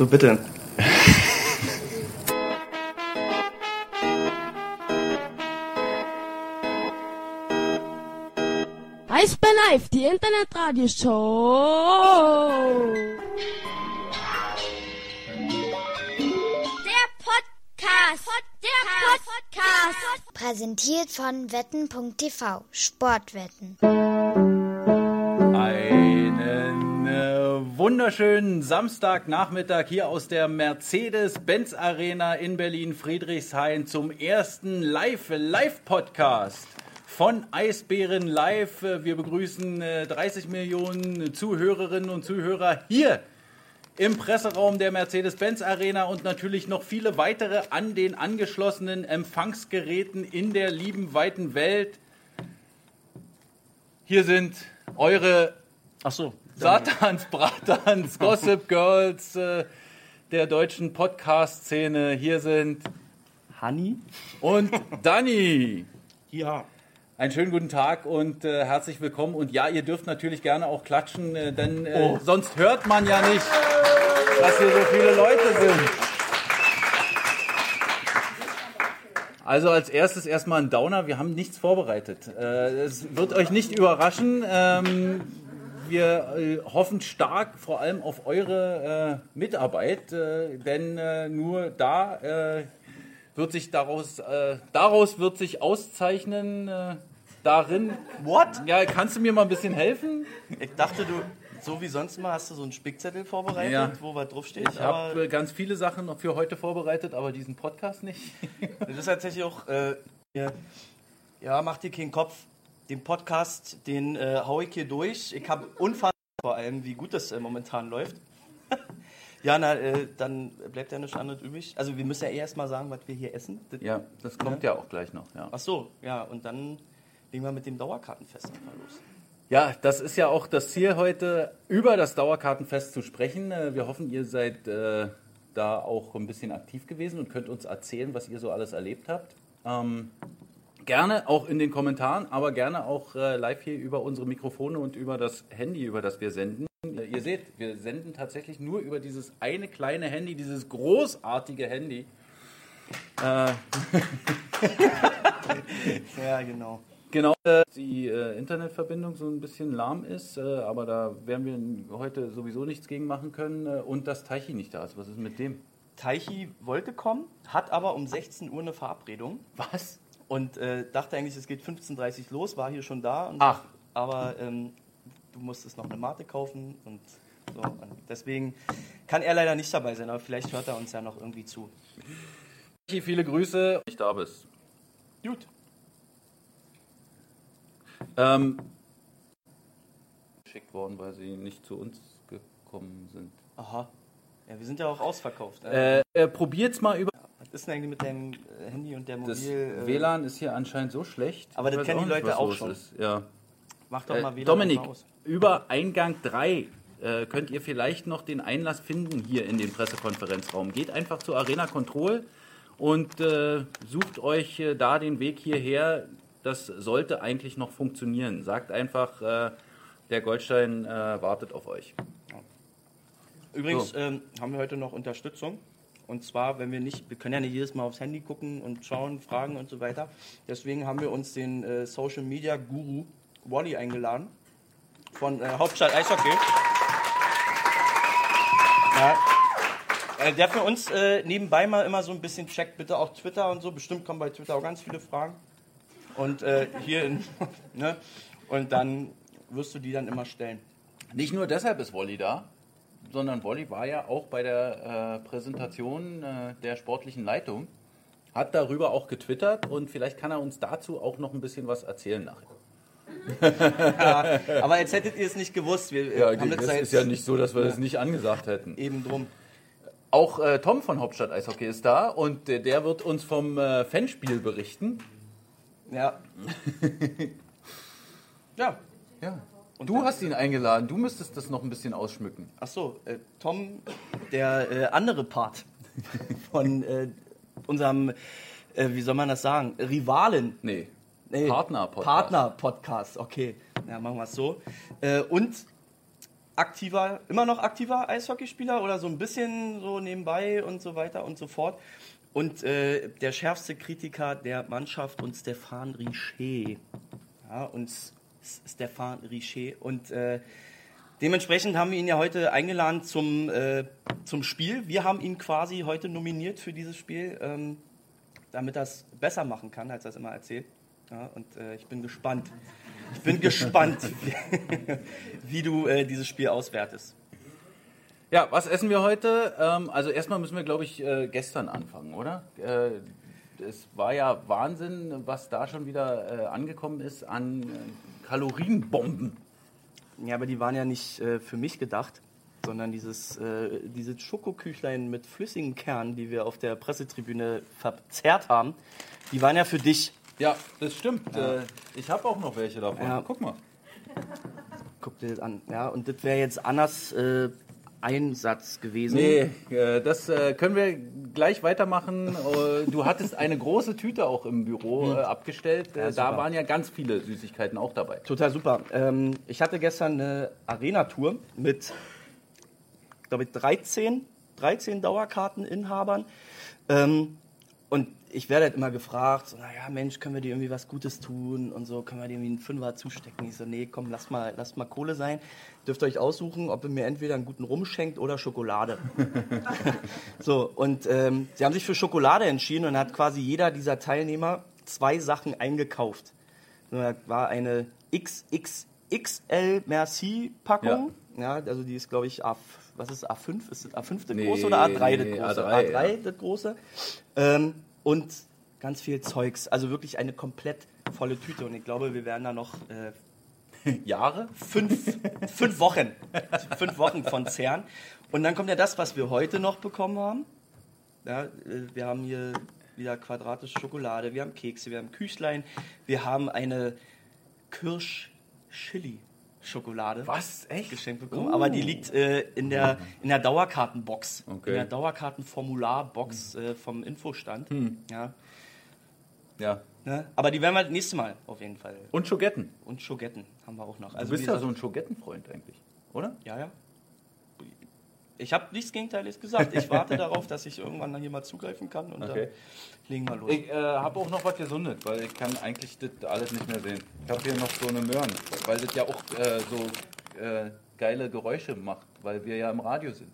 So, bitte. Eis bin live, die Internetradioshow. Der Podcast. Der Podcast. Präsentiert von wetten.tv. Sportwetten. Äh, wunderschönen Samstagnachmittag hier aus der Mercedes-Benz Arena in Berlin-Friedrichshain zum ersten Live-Live-Podcast von Eisbären Live. Äh, Wir begrüßen äh, 30 Millionen Zuhörerinnen und Zuhörer hier im Presseraum der Mercedes-Benz Arena und natürlich noch viele weitere an den angeschlossenen Empfangsgeräten in der lieben weiten Welt. Hier sind eure Ach so. Satans, Bratans, Gossip Girls äh, der deutschen Podcast-Szene. Hier sind Honey? und Dani. Ja. Einen schönen guten Tag und äh, herzlich willkommen. Und ja, ihr dürft natürlich gerne auch klatschen, äh, denn äh, Oh. sonst hört man ja nicht, dass hier so viele Leute sind. Also als erstes erstmal ein Downer. Wir haben nichts vorbereitet. Äh, Es wird euch nicht überraschen. Wir äh, hoffen stark vor allem auf eure äh, Mitarbeit, äh, denn äh, nur da äh, wird sich daraus, äh, daraus wird sich auszeichnen, darin. What? Ja, kannst du mir mal ein bisschen helfen? Ich dachte, du, so wie sonst immer, hast du so einen Spickzettel vorbereitet, Ja. wo was draufsteht. Ich habe ganz viele Sachen noch für heute vorbereitet, aber diesen Podcast nicht. das ist tatsächlich auch, äh, ja, ja, mach dir keinen Kopf. Den Podcast, den äh, hau ich hier durch. Ich habe unfassbar vor allem, wie gut das äh, momentan läuft. ja, na, äh, dann bleibt ja nichts anderes übrig. Also wir müssen ja eh erst mal sagen, was wir hier essen. Das- Ja, das kommt ja auch gleich noch. Ja. Ach so, ja, und dann legen wir mit dem Dauerkartenfest einfach los. Ja, das ist ja auch das Ziel heute, über das Dauerkartenfest zu sprechen. Äh, Wir hoffen, ihr seid äh, da auch ein bisschen aktiv gewesen und könnt uns erzählen, was ihr so alles erlebt habt. Ähm, gerne auch in den Kommentaren, aber gerne auch äh, live hier über unsere Mikrofone und über das Handy, über das wir senden. Äh, Ihr seht, wir senden tatsächlich nur über dieses eine kleine Handy, dieses großartige Handy. Äh, Ja, genau. Genau, äh, die äh, Internetverbindung so ein bisschen lahm ist, äh, aber da werden wir heute sowieso nichts gegen machen können äh, und dass Teichi nicht da ist. Was ist mit dem? Taichi wollte kommen, hat aber um 16 Uhr eine Verabredung Was? Und äh, dachte eigentlich, es geht 15.30 Uhr los, war hier schon da. Und Ach. Aber ähm, du musstest noch eine Mate kaufen und so. Und deswegen kann er leider nicht dabei sein, aber vielleicht hört er uns ja noch irgendwie zu. Viele Grüße. Nicht da bist. Gut. Ähm, geschickt worden, weil sie nicht zu uns gekommen sind. Aha. Ja, wir sind ja auch ausverkauft. Äh, äh, probiert's mal über. Ist denn eigentlich mit deinem äh, Handy und der Das Mobil? äh, WLAN ist hier anscheinend so schlecht. Aber das kennen die Leute auch schon. Ist. Ja. Mach doch mal Äh, WLAN Dominik, mal aus. über Eingang 3 äh, könnt ihr vielleicht noch den Einlass finden hier in den Pressekonferenzraum. Geht einfach zu Arena Control und äh, sucht euch äh, da den Weg hierher. Das sollte eigentlich noch funktionieren. Sagt einfach, äh, der Goldstein wartet auf euch. Übrigens So. ähm, haben wir heute noch Unterstützung. Und zwar, wenn wir nicht, wir können ja nicht jedes Mal aufs Handy gucken und schauen, fragen und so weiter. Deswegen haben wir uns den äh, Social Media Guru Wally eingeladen von äh, Hauptstadt Eishockey. Ja. Äh, der für uns äh, nebenbei mal immer so ein bisschen checkt, bitte auch Twitter und so. Bestimmt kommen bei Twitter auch ganz viele Fragen. Und äh, hier, in, ne? Und dann wirst du die dann immer stellen. Nicht nur deshalb ist Wolli da, sondern Wolli war ja auch bei der äh, Präsentation äh, der sportlichen Leitung, hat darüber auch getwittert und vielleicht kann er uns dazu auch noch ein bisschen was erzählen nachher. Aber jetzt hättet ihr es nicht gewusst. Wir äh, haben das seit nicht so, dass wir das nicht angesagt hätten. eben drum. Auch äh, Tom von Hauptstadt Eishockey ist da und äh, der wird uns vom äh, Fanspiel berichten. Ja. ja. Ja. Du hast ihn eingeladen, du müsstest das noch ein bisschen ausschmücken. Ach so, äh, Tom, der äh, andere Part von äh, unserem, äh, wie soll man das sagen, Rivalen. Nee. Nee, Partner-Podcast. Partner-Podcast, okay. Ja, machen wir es so. Äh, und aktiver, immer noch aktiver Eishockeyspieler oder so ein bisschen so nebenbei und so weiter und so fort. Und äh, der schärfste Kritiker der Mannschaft und Stefan Richer. Ja, und S- Stefan Richer. Und äh, dementsprechend haben wir ihn ja heute eingeladen zum, äh, zum Spiel. Wir haben ihn quasi heute nominiert für dieses Spiel, ähm, damit er es besser machen kann, als er es immer erzählt. Ja, und äh, ich bin gespannt. Ich bin gespannt, wie, du äh, dieses Spiel auswertest. Ja, was essen wir heute? Ähm, also erstmal müssen wir, glaube ich, äh, gestern anfangen, oder? Äh, es war ja Wahnsinn, was da schon wieder äh, angekommen ist an Kalorienbomben. Ja, aber die waren ja nicht äh, für mich gedacht, sondern dieses, äh, dieses Schokoküchlein mit flüssigem Kern, die wir auf der Pressetribüne verzerrt haben, die waren ja für dich. Ja, das stimmt. Äh, ich habe auch noch welche davon. Ja. Guck mal. Guck dir das an. Ja, und das wäre jetzt Annas äh, Einsatz gewesen. Nee, äh, das äh, können wir gleich weitermachen. Äh, Du hattest eine große Tüte auch im Büro äh, abgestellt. Äh, da waren ja ganz viele Süßigkeiten auch dabei. Total super. Ähm, ich hatte gestern eine Arena-Tour mit, glaube ich, 13, 13 Dauerkarteninhabern. Ähm, und ich werde halt immer gefragt, so, naja, Mensch, können wir dir irgendwie was Gutes tun und so, können wir dir irgendwie einen Fünfer zustecken? Ich so, nee, komm, lass mal, lass mal Kohle sein. Dürft ihr euch aussuchen, ob ihr mir entweder einen guten Rum schenkt oder Schokolade. so, und ähm, sie haben sich für Schokolade entschieden und hat quasi jeder dieser Teilnehmer zwei Sachen eingekauft. Da war eine XXXL Merci-Packung. Ja. also die ist, glaube ich, A, was ist A5? Ist das A5 das Nee, große oder A3 das nee, große? A3, A3 ja. das große. Ähm, und ganz viel Zeugs. Also wirklich eine komplett volle Tüte. Und ich glaube, wir werden da noch äh, Jahre? fünf, fünf Wochen. fünf Wochen von zehren. Und dann kommt ja das, was wir heute noch bekommen haben. Ja, äh, wir haben hier wieder quadratische Schokolade, wir haben Kekse, wir haben Küchlein, wir haben eine Kirsch-Chili-Schokolade Was? Echt? geschenkt bekommen. Aber die liegt äh, in, der, in der Dauerkartenbox. Okay. In der Dauerkartenformularbox äh, vom Infostand. Ja, Ja. ne? Aber die werden wir das nächste Mal auf jeden Fall. Und Schogetten. Und Schogetten haben wir auch noch. Du Also bist wie ja so ein Schogettenfreund eigentlich, oder? Ja, ja. Ich habe nichts Gegenteiliges gesagt. Ich warte darauf, dass ich irgendwann dann hier mal zugreifen kann und Okay. dann legen wir los. Ich äh, habe auch noch was gesundet, weil ich kann eigentlich das alles nicht mehr sehen. Ich habe hier noch so eine Möhren, weil das ja auch äh, so äh, geile Geräusche macht, weil wir ja im Radio sind.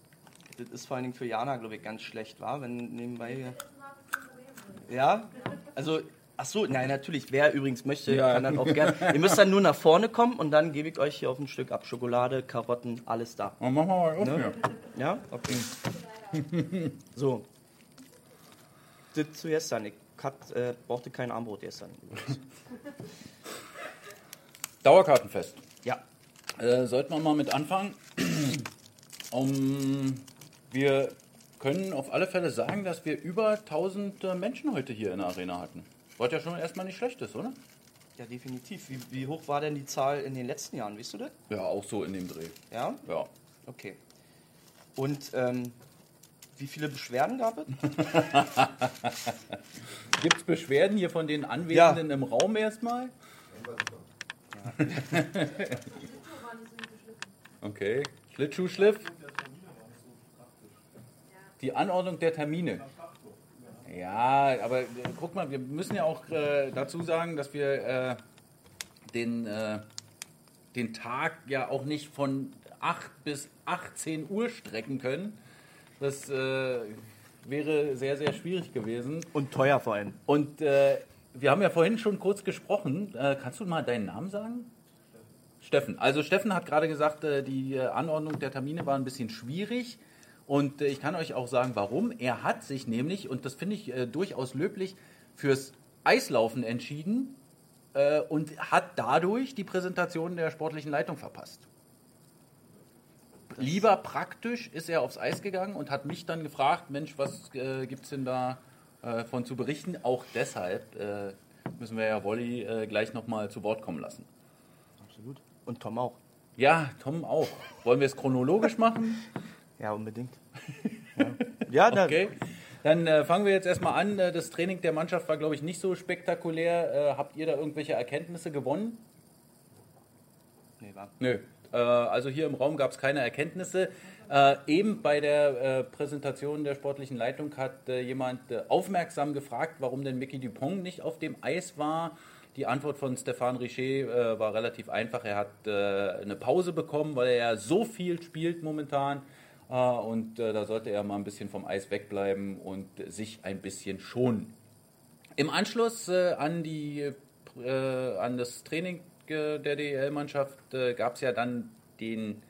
Das ist vor allen Dingen für Jana, glaube ich, ganz schlecht, war, wenn nebenbei. Ja? Also, ach so, nein, natürlich. Wer übrigens möchte, Ja. kann dann auch gerne. Ihr müsst dann nur nach vorne kommen und dann gebe ich euch hier auf ein Stück ab. Schokolade, Karotten, alles da. Dann machen wir mal auf Ne? hier. Ja? Okay. so. Das zu gestern. Ich hat, äh, brauchte kein Armbrot gestern. Dauerkartenfest. Ja. Äh, sollten wir mal mit anfangen. um, wir können auf alle Fälle sagen, dass wir über 1000 äh, Menschen heute hier in der Arena hatten. Was ja schon erstmal nicht schlecht ist, oder? Ja, definitiv. Wie, wie hoch war denn die Zahl in den letzten Jahren? Weißt du das? Ja, auch so in dem Dreh. Ja? Ja. Okay. Und ähm, wie viele Beschwerden gab es? Gibt es Beschwerden hier von den Anwesenden im Raum erstmal? okay. Schlittschuhschliff. Die Anordnung der Termine. Ja, aber äh, guck mal, wir müssen ja auch äh, dazu sagen, dass wir äh, den, äh, den Tag ja auch nicht von 8 bis 18 Uhr strecken können. Das äh, wäre sehr, sehr schwierig gewesen. Und teuer vor allem. Und äh, wir haben ja vorhin schon kurz gesprochen. Kannst du mal deinen Namen sagen? Steffen. Also Steffen hat gerade gesagt, die Anordnung der Termine war ein bisschen schwierig. Und äh, ich kann euch auch sagen, warum. Er hat sich nämlich, und das finde ich äh, durchaus löblich, fürs Eislaufen entschieden äh, und hat dadurch die Präsentation der sportlichen Leitung verpasst. Lieber praktisch ist er aufs Eis gegangen und hat mich dann gefragt, Mensch, was äh, gibt es denn da äh, von zu berichten? Auch deshalb äh, müssen wir ja Wolli äh, gleich nochmal zu Wort kommen lassen. Absolut. Und Tom auch. Ja, Tom auch. Wollen wir es chronologisch machen? Ja, unbedingt. Ja, ja da, Okay. Dann äh, fangen wir jetzt erstmal an. Äh, Das Training der Mannschaft war, glaube ich, nicht so spektakulär. Äh, habt ihr da irgendwelche Erkenntnisse gewonnen? nee, war. Nö. Äh, also hier im Raum gab es keine Erkenntnisse. Äh, eben bei der äh, Präsentation der sportlichen Leitung hat jemand aufmerksam gefragt, warum denn Mickey Dupont nicht auf dem Eis war. Die Antwort von Stefan Richer war relativ einfach. Er hat eine Pause bekommen, weil er ja so viel spielt momentan. Äh, und äh, da sollte er mal ein bisschen vom Eis wegbleiben und sich ein bisschen schonen. Im Anschluss äh, an, die, äh, an das Training der DEL-Mannschaft gab es ja dann den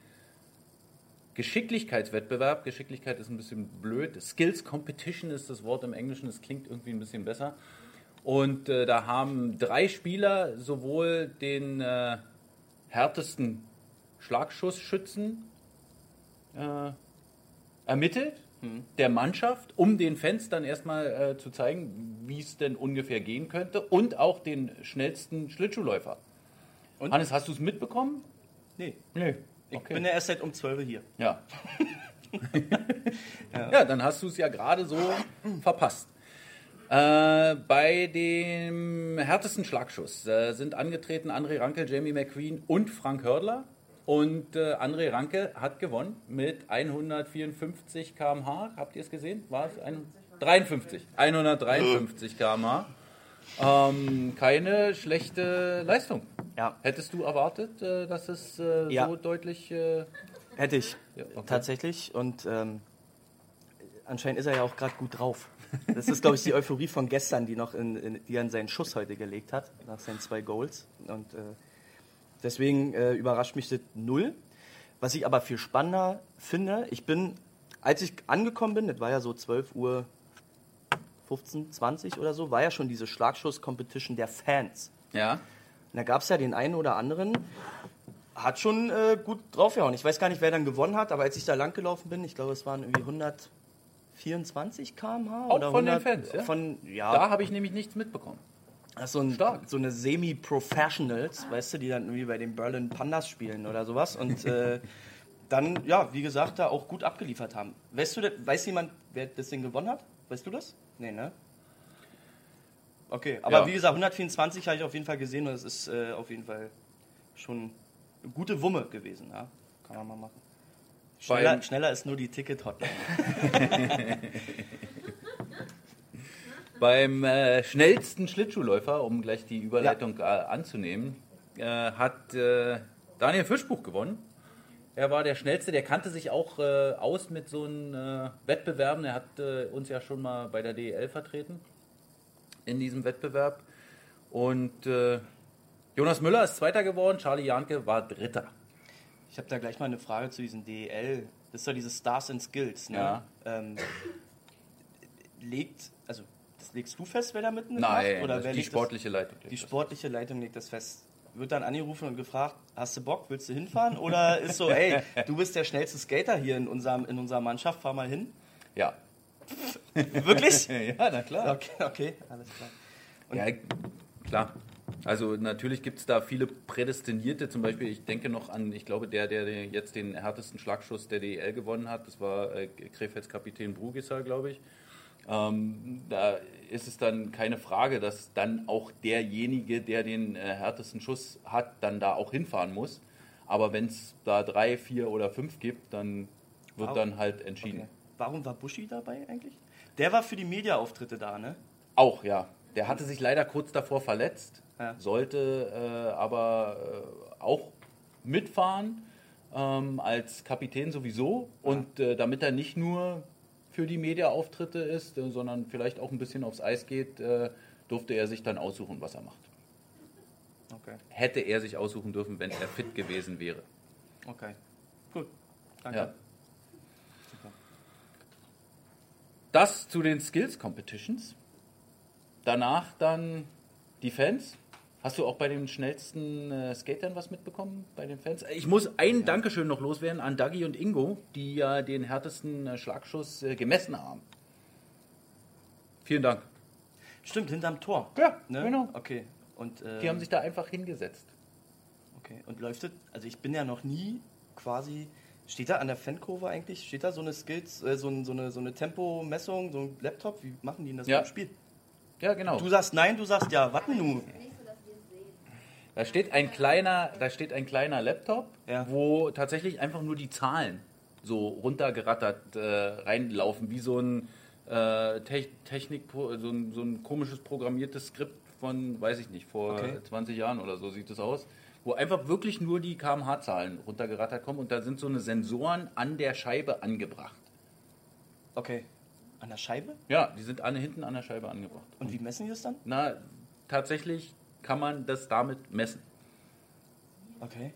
Geschicklichkeitswettbewerb. Geschicklichkeit ist ein bisschen blöd. Skills Competition ist das Wort im Englischen, das klingt irgendwie ein bisschen besser. Und äh, da haben drei Spieler sowohl den äh, härtesten Schlagschussschützen äh, ermittelt, der Mannschaft, um den Fans dann erstmal äh, zu zeigen, wie es denn ungefähr gehen könnte, und auch den schnellsten Schlittschuhläufer. Und? Hannes, hast du es mitbekommen? Nee, Nö. ich bin ja erst seit um 12 Uhr hier. Ja. ja. dann hast du es ja gerade so verpasst. Äh, bei dem härtesten Schlagschuss äh, sind angetreten André Ranke, Jamie McQueen und Frank Hördler. Und äh, André Ranke hat gewonnen mit 154 km/h. Habt ihr es gesehen? War es ein 53? 153 km/h. Ähm, keine schlechte Leistung. Ja, Hättest du erwartet, äh, dass es äh, Ja. so deutlich. Äh, hätte ich. Ja, okay. Tatsächlich. Und ähm, anscheinend ist er ja auch gerade gut drauf. Das ist, glaube ich, die Euphorie von gestern, die noch in, in, die er in seinen Schuss heute gelegt hat, nach seinen zwei Goals. Und äh, deswegen äh, überrascht mich das null. Was ich aber viel spannender finde, ich bin, als ich angekommen bin, das war ja so 12 Uhr 15, 20 oder so, war ja schon diese Schlagschuss-Competition der Fans. ja. Und da gab es ja den einen oder anderen, hat schon äh, gut draufgehauen. Ich weiß gar nicht, wer dann gewonnen hat, aber als ich da lang gelaufen bin, ich glaube, es waren irgendwie 124 km/h. Auch oder von den 100, Fans, ja? Von, ja, Da habe ich nämlich nichts mitbekommen. Das ist so, ein, so eine Semi-Professionals, weißt du, die dann irgendwie bei den Berlin Pandas spielen oder sowas. Und äh, dann, ja, wie gesagt, da auch gut abgeliefert haben. Weißt du, weiß jemand, wer das Ding gewonnen hat? Weißt du das? Nee, ne? Okay, aber Ja. wie gesagt, 124 habe ich auf jeden Fall gesehen und es ist äh, auf jeden Fall schon eine gute Wumme gewesen. Ja? Kann man mal machen. Schneller, schneller ist nur die Ticket-Hotline. Beim äh, schnellsten Schlittschuhläufer, um gleich die Überleitung äh, anzunehmen, äh, hat äh, Daniel Fischbuch gewonnen. Er war der Schnellste, der kannte sich auch äh, aus mit so einem äh, Wettbewerben. Er hat uns ja schon mal bei der DEL vertreten in diesem Wettbewerb. Und Jonas Müller ist Zweiter geworden, Charlie Janke war Dritter. Ich habe da gleich mal eine Frage zu diesen DEL. Das ist ja diese Stars and Skills. Ne? Ja. Ähm, legt, legst du fest, wer da mitmacht? Nein, Oder das wer die sportliche Leitung. Das, die sportliche Leitung legt das fest. Wird dann angerufen und gefragt, hast du Bock, willst du hinfahren? Oder ist so, ey, du bist der schnellste Skater hier in, unserem, in unserer Mannschaft, fahr mal hin. Ja. Wirklich? ja, na klar. Okay, okay, alles klar. Ja, klar. Also natürlich gibt es da viele Prädestinierte, zum Beispiel, ich denke noch an, ich glaube, der, der der jetzt den härtesten Schlagschuss der DEL gewonnen hat, das war äh, Krefelds Kapitän Brugisser, glaube ich. Ähm, da ist es dann keine Frage, dass dann auch derjenige, der den äh, härtesten Schuss hat, dann da auch hinfahren muss. Aber wenn es da drei, vier oder fünf gibt, dann wird Wow. dann halt entschieden. Okay. Warum war Buschi dabei eigentlich? Der war für die Media-Auftritte da, ne? Auch, ja. Der hatte sich leider kurz davor verletzt, Ja. sollte äh, aber äh, auch mitfahren ähm, als Kapitän sowieso. Und äh, damit er nicht nur für die Media-Auftritte ist, sondern vielleicht auch ein bisschen aufs Eis geht, äh, durfte er sich dann aussuchen, was er macht. Okay, Hätte er sich aussuchen dürfen, wenn er fit gewesen wäre. okay. Gut, danke. Ja. Das zu den Skills Competitions. Danach dann die Fans. Hast du auch bei den schnellsten äh, Skatern was mitbekommen bei den Fans? Ich muss ein Dankeschön noch loswerden an Dagi und Ingo, die ja den härtesten äh, Schlagschuss äh, gemessen haben. Vielen Dank. Stimmt, hinterm Tor. Ja, Ne? genau. Okay. Und, ähm, Die haben sich da einfach hingesetzt. Okay, und läuft das? Also ich bin ja noch nie quasi. Steht da an der Fankurve eigentlich? Steht da so eine Skills, äh, so, so eine, so eine Tempomessung, so ein Laptop? Wie machen die denn das Ja. im Spiel? Ja, genau. Du sagst nein, du sagst ja. Warten nu. Da steht ein kleiner, da steht ein kleiner Laptop, Ja. wo tatsächlich einfach nur die Zahlen so runtergerattert äh, reinlaufen, wie so ein äh, Tech- Technik, so ein, so ein komisches programmiertes Skript von, weiß ich nicht, vor Okay. 20 Jahren oder so sieht es aus, wo einfach wirklich nur die kmh-Zahlen runtergerattert kommen und da sind so eine Sensoren an der Scheibe angebracht. Okay. An der Scheibe? Ja, die sind an, hinten an der Scheibe angebracht. Und wie messen die das dann? Na, tatsächlich kann man das damit messen. Okay.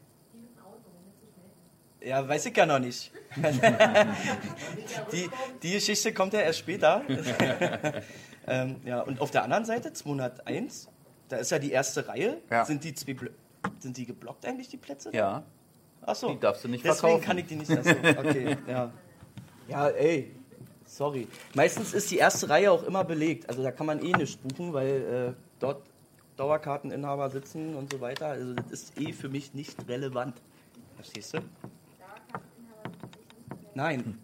Ja, weiß ich ja noch nicht. die, die Geschichte kommt ja erst später. ähm, ja, und auf der anderen Seite, 201, da ist ja die erste Reihe. Ja. Sind die zwei sind die geblockt eigentlich, die Plätze? Ja. Ach so. Die darfst du nicht Deswegen verkaufen. kann ich die nicht. Ach so, okay, ja. Ja, ey. Sorry. Meistens ist die erste Reihe auch immer belegt. Also da kann man eh nicht buchen, weil äh, dort Dauerkarteninhaber sitzen und so weiter. Also das ist eh für mich nicht relevant. Verstehst du? Nein.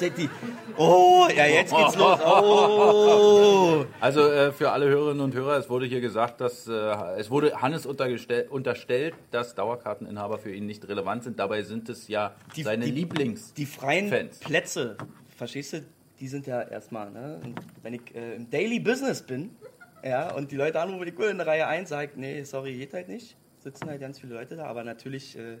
Die. Oh, ja, jetzt geht's los. Oh. Also äh, für alle Hörerinnen und Hörer, es wurde hier gesagt, dass äh, es wurde Hannes unterstellt, dass Dauerkarteninhaber für ihn nicht relevant sind. Dabei sind es ja Die- seine die- Lieblings. Die freien Fans. Plätze, verstehst du, die sind ja erstmal, ne? Und wenn ich äh, im Daily Business bin, ja, und die Leute anrufen, ich will in der Reihe 1, sagt, nee, sorry, geht halt nicht. Sitzen halt ganz viele Leute da, aber natürlich, äh,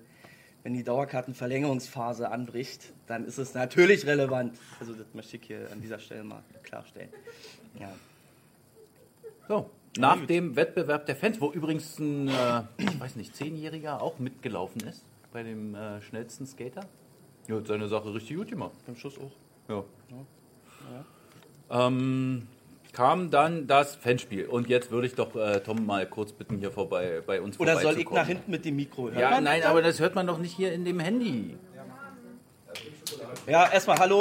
wenn die Dauerkartenverlängerungsphase anbricht, dann ist es natürlich relevant. Also das möchte ich hier an dieser Stelle mal klarstellen. Ja. So. Nach dem Wettbewerb der Fans, wo übrigens ein, äh, ich weiß nicht, Zehnjähriger auch mitgelaufen ist bei dem äh, schnellsten Skater. Ja, hat seine Sache richtig gut gemacht. Beim Schuss auch. Ja. Ähm, kam dann das Fanspiel. Und jetzt würde ich doch äh, Tom mal kurz bitten, hier vorbei bei uns Oder soll ich nach hinten mit dem Mikro? Hört Ja, nein, das? aber das hört man doch nicht hier in dem Handy. Ja, erstmal hallo.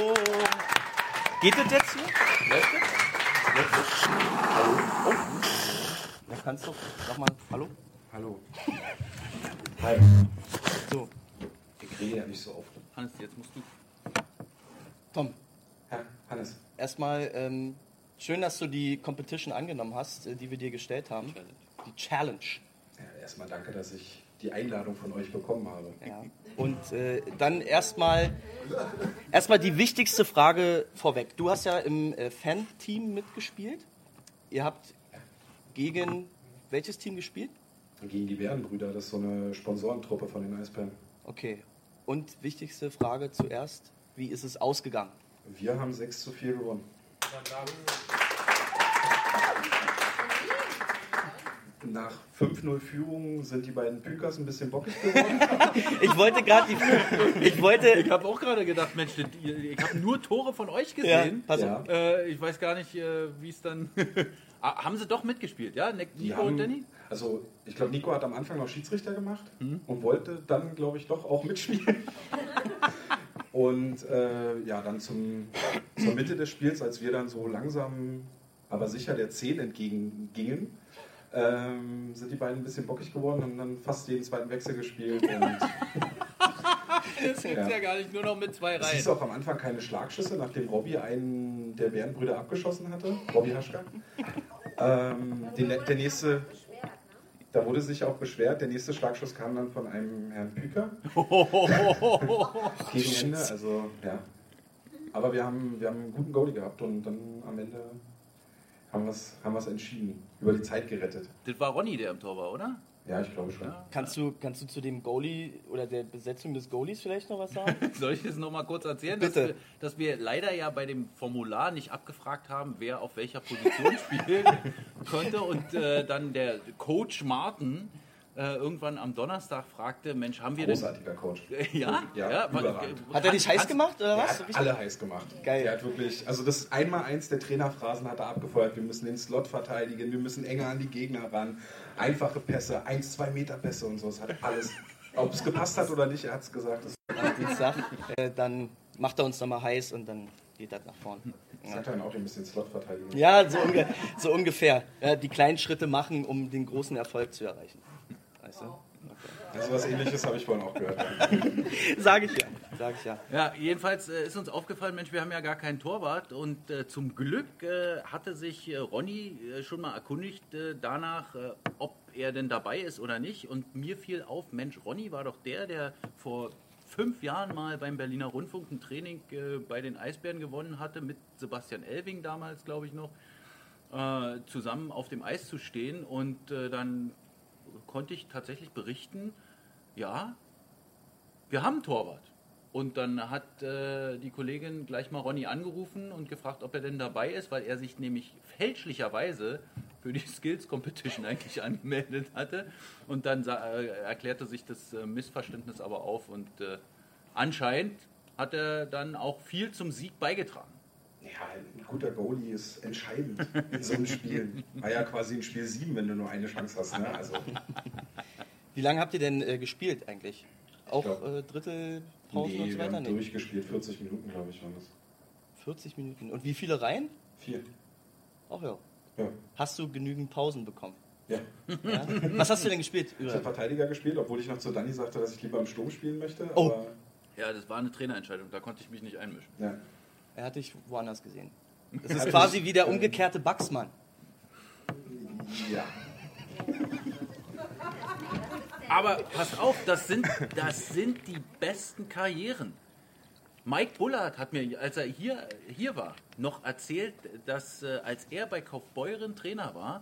Geht das jetzt hier? Läuft das? Läuft das? Hallo? Oh. Ja, kannst du. Sag mal, hallo? Hallo. Hi. So, Ich rede ja nicht so oft. Hannes, jetzt musst du. Tom, Ja, Hannes. erstmal ähm, schön, dass du die Competition angenommen hast, äh, die wir dir gestellt haben. Die Challenge. Ja, erstmal danke, dass ich die Einladung von euch bekommen habe. Ja. Und äh, dann erstmal erstmal die wichtigste Frage vorweg. Du hast ja im äh, Fan-Team mitgespielt. Ihr habt gegen welches Team gespielt? Gegen die Bärenbrüder, das ist so eine Sponsorentruppe von den Eisbären. Okay. Und wichtigste Frage zuerst, wie ist es ausgegangen? Wir haben 6 zu 4 gewonnen. Nach 5-0 Führung sind die beiden Pükas ein bisschen bockig geworden. Ich wollte gerade die ich wollte Ich habe auch gerade gedacht, Mensch, ich habe nur Tore von euch ja, gesehen. pass Ja. auf. Äh, ich weiß gar nicht, äh, wie es dann. Ah, haben sie doch mitgespielt, ja? Nico und haben, Danny? also ich glaube, Nico hat am Anfang noch Schiedsrichter gemacht und wollte dann, glaube ich, doch auch mitspielen. und äh, ja, dann zum, zur Mitte des Spiels, als wir dann so langsam, aber sicher der 10 entgegengingen, ähm, sind die beiden ein bisschen bockig geworden und dann fast jeden zweiten Wechsel gespielt. Und Das gibt's Ja. ja. gar nicht, nur noch mit zwei es hieß Reihen. auch am Anfang keine Schlagschüsse, nachdem Robbie einen der Bärenbrüder abgeschossen hatte. Robbie Haschka. Ähm, den, der nächste, da wurde sich auch beschwert, der nächste Schlagschuss kam dann von einem Herrn Püker. Gegen Ende, also ja. Aber wir haben, wir haben einen guten Goalie gehabt und dann am Ende haben wir es haben wir's entschieden. Über die Zeit gerettet. Das war Ronny, der im Tor war, oder? Ja, ich glaube schon. Kannst du, kannst du zu dem Goalie oder der Besetzung des Goalies vielleicht noch was sagen? Soll ich das nochmal kurz erzählen? Bitte. Dass wir, dass wir leider ja bei dem Formular nicht abgefragt haben, wer auf welcher Position spielen konnte. Und äh, dann der Coach Martin äh, irgendwann am Donnerstag fragte, Mensch, haben wir denn... Großartiger Coach. Ja? Ja, überragend. Hat er dich heiß gemacht oder Er was? hat alle heiß gemacht. Geil. Er hat wirklich, also das Einmal-Eins der Trainerphrasen hat er abgefeuert. Wir müssen den Slot verteidigen, wir müssen enger an die Gegner ran. Einfache Pässe, 1, 2 Meter Pässe und so. Es hat alles. Ob es gepasst hat oder nicht, er hat es gesagt. Äh, dann macht er uns nochmal heiß und dann geht das nach vorn. sagt dann auch ein bisschen Slot-Verteidigung. Ja, so, unge so ungefähr. Ja, die kleinen Schritte machen, um den großen Erfolg zu erreichen. Weißt du? Also was ähnliches habe ich vorhin auch gehört. Sag ich ja. Sag ich ja. Ja, jedenfalls äh, ist uns aufgefallen, Mensch, wir haben ja gar keinen Torwart und äh, zum Glück äh, hatte sich äh, Ronny äh, schon mal erkundigt äh, danach, äh, ob er denn dabei ist oder nicht und mir fiel auf, Mensch, Ronny war doch der, der vor fünf Jahren mal beim Berliner Rundfunk ein Training äh, bei den Eisbären gewonnen hatte, mit Sebastian Elving damals, glaube ich noch, äh, zusammen auf dem Eis zu stehen und äh, dann konnte ich tatsächlich berichten, ja, wir haben einen Torwart. Und dann hat äh, die Kollegin gleich mal Ronny angerufen und gefragt, ob er denn dabei ist, weil er sich nämlich fälschlicherweise für die Skills Competition eigentlich angemeldet hatte. Und dann äh, erklärte sich das äh, Missverständnis aber auf und äh, anscheinend hat er dann auch viel zum Sieg beigetragen. Ja, ein guter Goalie ist entscheidend in so einem Spiel. War ja quasi ein Spiel 7, wenn du nur eine Chance hast. Ne? Also, Wie lange habt ihr denn äh, gespielt eigentlich? Auch glaub- äh, Drittel, Pause und nee, so wir weiter? haben Nee. durchgespielt, 40 Minuten, glaube ich, waren das. 40 Minuten. Und wie viele Reihen? Vier. Ach ja. Ja. Hast du genügend Pausen bekommen? ja. Ja? Was hast du denn gespielt? Ich habe Verteidiger gespielt, obwohl ich noch zu Danny sagte, dass ich lieber im Sturm spielen möchte. Oh. Aber, Ja, das war eine Trainerentscheidung, da konnte ich mich nicht einmischen. ja. Er hat dich woanders gesehen. Das ist quasi wie der umgekehrte Baxmann. ja. Aber pass auf, das sind, das sind die besten Karrieren. Mike Bullard hat mir, als er hier, hier war, noch erzählt, dass äh, als er bei Kaufbeuren Trainer war,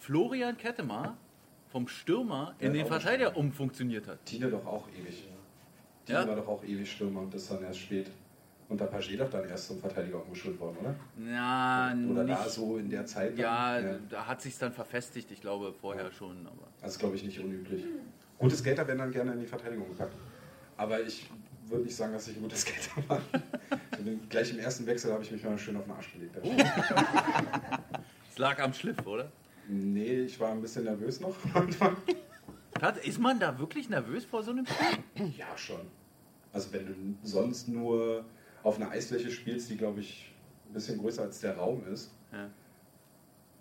Florian Kettemar vom Stürmer in den. Verteidiger umfunktioniert hat. Tine doch auch ewig. Tine Ja. war doch auch ewig Stürmer und das dann erst spät. Und da Paget doch dann erst zum Verteidiger umgeschult worden, oder? Na, Oder nicht, da so in der Zeit. dann? ja, da hat sich dann verfestigt, ich glaube vorher schon. Aber Das ist, glaube ich, nicht unüblich. Gute Skater werden dann gerne in die Verteidigung gepackt. Aber ich würde nicht sagen, dass ich ein guter Skater war. Ich bin gleich im ersten Wechsel habe ich mich mal schön auf den Arsch gelegt. es lag am Schliff, oder? Nee, ich war ein bisschen nervös noch ist man da wirklich nervös vor so einem Spiel? Ja, schon. Also wenn du sonst nur auf einer Eisfläche spielst, die, glaube ich, ein bisschen größer als der Raum ist, Ja.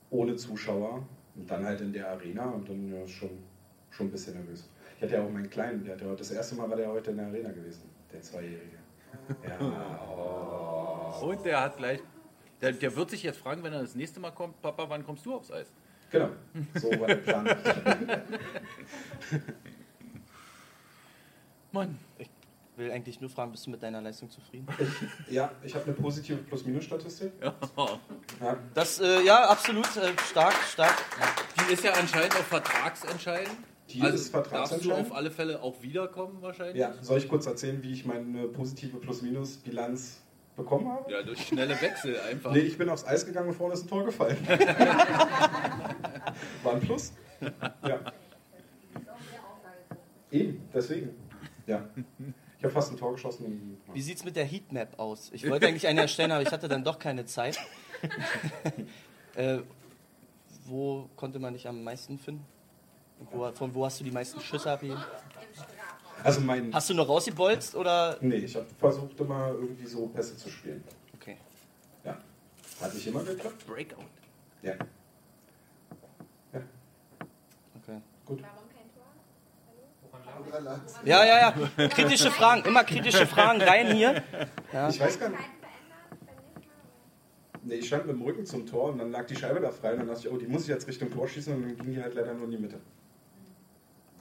ohne Zuschauer und dann halt in der Arena und dann ja, schon, schon ein bisschen nervös. Ich hatte ja auch meinen Kleinen, der hat ja, heute- das erste Mal war der heute in der Arena gewesen, der Zweijährige. Ja, oh. Und der hat gleich. Der, der wird sich jetzt fragen, wenn er das nächste Mal kommt, Papa, wann kommst du aufs Eis? Genau, so war der Plan. Mann. Ich will eigentlich nur fragen, bist du mit deiner Leistung zufrieden? Ja, ich habe eine positive Plus-Minus-Statistik. Ja. Ja. Das, äh, ja, absolut. Äh, stark, stark. Die ist ja anscheinend auch vertragsentscheidend. Die also ist darfst du vertragsentscheidend. auf alle Fälle auch wiederkommen wahrscheinlich? Ja, soll ich kurz erzählen, wie ich meine positive Plus-Minus-Bilanz bekommen habe? Ja, durch schnelle Wechsel einfach. Nee, ich bin aufs Eis gegangen und vorne ist ein Tor gefallen. War ein Plus. Ja. Eben, deswegen. Ja. Ich habe fast ein Tor geschossen. Wie sieht's mit der Heatmap aus? Ich wollte eigentlich eine erstellen, aber ich hatte dann doch keine Zeit. äh, wo konnte man dich am meisten finden? Wo, von wo hast du die meisten Schüsse abgegeben? also mein. Hast du noch rausgebolzt oder? Nee, ich habe versucht immer irgendwie so Pässe zu spielen. Okay. Ja. Hat nicht immer geklappt? Breakout. Ja. Ja, okay. gut. Ja, ja, ja. Kritische Fragen. Immer kritische Fragen rein hier. Ja. Ich weiß gar nicht. Nee, ich stand mit dem Rücken zum Tor und dann lag die Scheibe da frei und dann dachte ich, oh, die muss ich jetzt Richtung Tor schießen und dann ging die halt leider nur in die Mitte.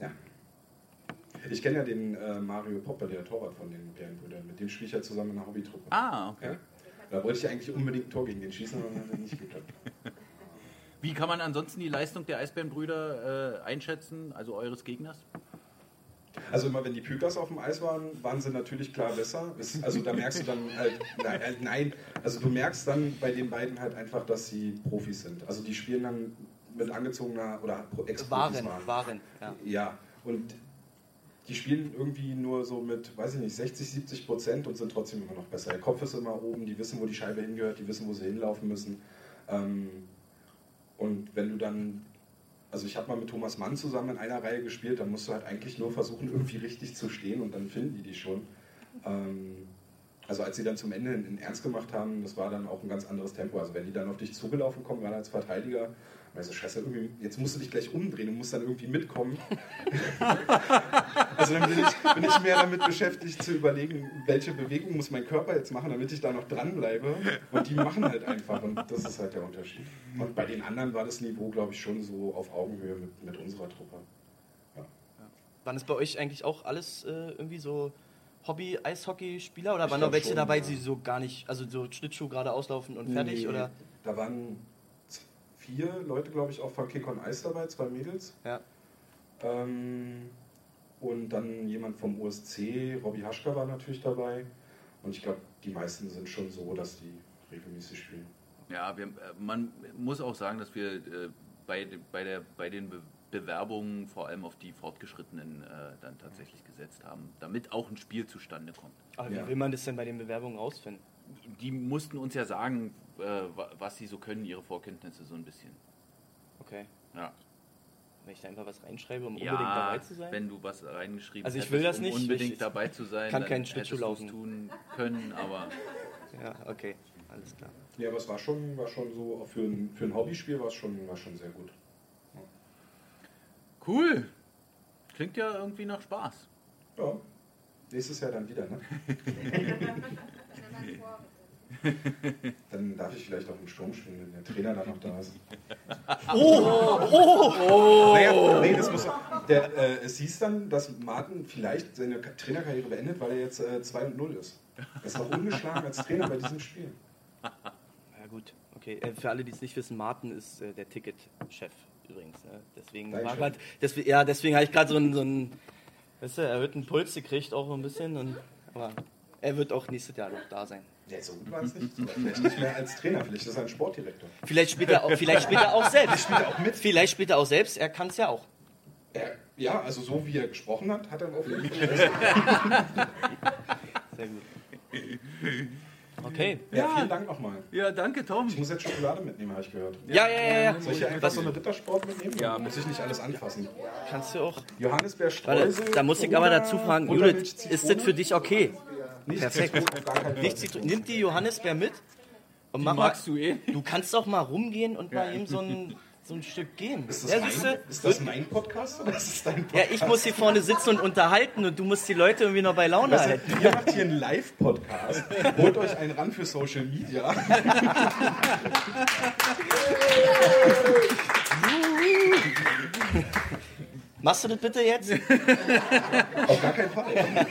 Ja. Ich kenne ja den äh, Mario Popper, der Torwart von den Bärenbrüdern. Mit dem spiele ich ja zusammen in der Hobbytruppe. Ah, okay. Ja. Da wollte ich eigentlich unbedingt ein Tor gegen den schießen, aber dann hat er nicht geklappt. Wie kann man ansonsten die Leistung der Eisbärenbrüder äh, einschätzen, also eures Gegners? Also immer wenn die Pükers auf dem Eis waren, waren sie natürlich klar besser. Es- Also da merkst du dann halt, na, äh, nein, also du merkst dann bei den beiden halt einfach, dass sie Profis sind. Also die spielen dann mit angezogener oder Ex-Profis Waren, waren. waren. Ja. Ja, und die spielen irgendwie nur so mit, weiß ich nicht, 60, 70 Prozent und sind trotzdem immer noch besser. Der Kopf ist immer oben, die wissen, wo die Scheibe hingehört, die wissen, wo sie hinlaufen müssen. Ähm, und wenn du dann, also ich habe mal mit Thomas Mann zusammen in einer Reihe gespielt, dann musst du halt eigentlich nur versuchen, irgendwie richtig zu stehen und dann finden die die schon. Ähm, Also als sie dann zum Ende in, Ernst gemacht haben, das war dann auch ein ganz anderes Tempo. Also wenn die dann auf dich zugelaufen kommen, waren als Verteidiger, also scheiße, irgendwie, jetzt musst du dich gleich umdrehen und musst dann irgendwie mitkommen. also dann bin ich, bin ich mehr damit beschäftigt zu überlegen, welche Bewegung muss mein Körper jetzt machen, damit ich da noch dranbleibe. Und die machen halt einfach und das ist halt der Unterschied. Und bei den anderen war das Niveau, glaube ich, schon so auf Augenhöhe mit, mit unserer Truppe. Waren es bei euch eigentlich auch alles äh, irgendwie so Hobby-Eishockey-Spieler oder Ich waren noch welche schon, dabei, ja. die so gar nicht, also so Schlittschuh gerade auslaufen und fertig? Nee, Oder? Da waren vier Leute, glaube ich, auch von Kick on Ice dabei, zwei Mädels. Ja. Ähm, und dann jemand vom OSC, Robby Haschka war natürlich dabei. Und ich glaube, die meisten sind schon so, dass die regelmäßig spielen. Ja, wir, äh, man muss auch sagen, dass wir äh, bei, bei, der, bei den Be Bewerbungen vor allem auf die Fortgeschrittenen äh, dann tatsächlich gesetzt haben, damit auch ein Spiel zustande kommt. Aber wie Ja. will man das denn bei den Bewerbungen rausfinden? Die mussten uns ja sagen, äh, wa- was sie so können, ihre Vorkenntnisse so ein bisschen. Okay. Ja, Wenn ich da einfach was reinschreibe, um unbedingt dabei zu sein? wenn du was reingeschrieben Also ich hättest, will das um nicht, unbedingt ich- dabei zu sein, kann dann keinen Schlittschuh laufen. tun können, aber Ja, okay. Alles klar. Ja, aber es war schon, war schon so, auch für ein, für ein Hobbyspiel war es schon, war schon sehr gut. cool. Klingt ja irgendwie nach Spaß. Ja, nächstes Jahr dann wieder, ne? Dann darf ich vielleicht auch im Sturm spielen, wenn der Trainer dann noch da ist. Oh! Oh! Naja, nee, das muss, der, äh, es hieß dann, dass Martin vielleicht seine Ka- Trainerkarriere beendet, weil er jetzt äh, 2 und 0 ist. Er ist noch ungeschlagen als Trainer bei diesem Spiel. Ja gut, okay. Äh, für alle, die es nicht wissen, Martin ist äh, der Ticketchef übrigens. Ne? Deswegen Dein war Chef. grad, deswegen, ja, deswegen habe ich gerade so einen, so einen weißt du, erhöhten Puls gekriegt, auch ein bisschen. Und, aber er wird auch nächstes Jahr noch da sein. Ja, so gut war es nicht. Aber Vielleicht nicht mehr als Trainer, vielleicht ist er ein Sportdirektor. Vielleicht spielt er auch, vielleicht spielt er auch selbst. Spielt er auch mit? Vielleicht spielt er auch selbst, er kann es ja auch. Er, ja, also so wie er gesprochen hat, hat er auf jeden Fall. Sehr gut. Okay. Ja, vielen Dank nochmal. Ja, danke Tom. Ich muss jetzt Schokolade mitnehmen, habe ich gehört. Ja, ja, ja, ja. Soll ich hier einfach so eine Rittersport mitnehmen? Ja. Muss ich nicht alles anfassen. Kannst du auch. Johannisbeer Warte, Streusel. da muss ich aber dazu fragen, Judith, ist das für dich okay? Nicht Perfekt. Zitrone, auf gar keinen Fall. Nicht Zitron Nimm die Johannisbeer mit und mach magst mal, du eh. Du kannst doch mal rumgehen und mal ihm so ein, so ein Stück geben. Ist das, Ja, mein, ist das mein Podcast oder ist es dein ja, Podcast? ich muss hier vorne sitzen und unterhalten und du musst die Leute irgendwie noch bei Laune Weißt halten. ihr macht hier einen Live-Podcast. Holt euch einen ran für Social Media. Machst du das bitte jetzt? Auf gar keinen Fall.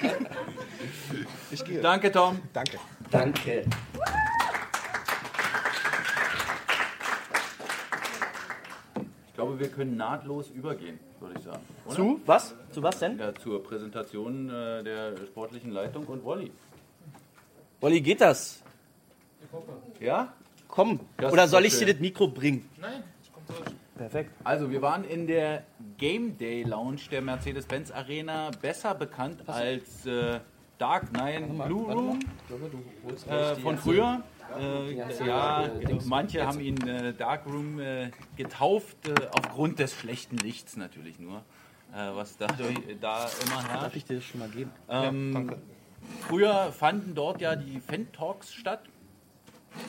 Ich gehe. Danke Tom. Danke. Danke. Glaube, wir können nahtlos übergehen, würde ich sagen. Oder? Zu? Was? Zu was denn? Ja, zur Präsentation äh, der sportlichen Leitung und Wolli. Olli, geht das? Ja? Komm. Das Oder soll ich dir das Mikro bringen? Nein, ich komme durch. Perfekt. Also, wir waren in der Game Day Lounge der Mercedes-Benz Arena, besser bekannt als äh, Dark Nine Blue Room äh, von früher. Äh, ja, manche haben ihn äh, Dark Room äh, getauft, äh, aufgrund des schlechten Lichts natürlich nur, äh, was dadurch, da immer Darf herrscht. ich dir das schon mal geben? Ähm, Früher fanden dort ja die Fan-Talks statt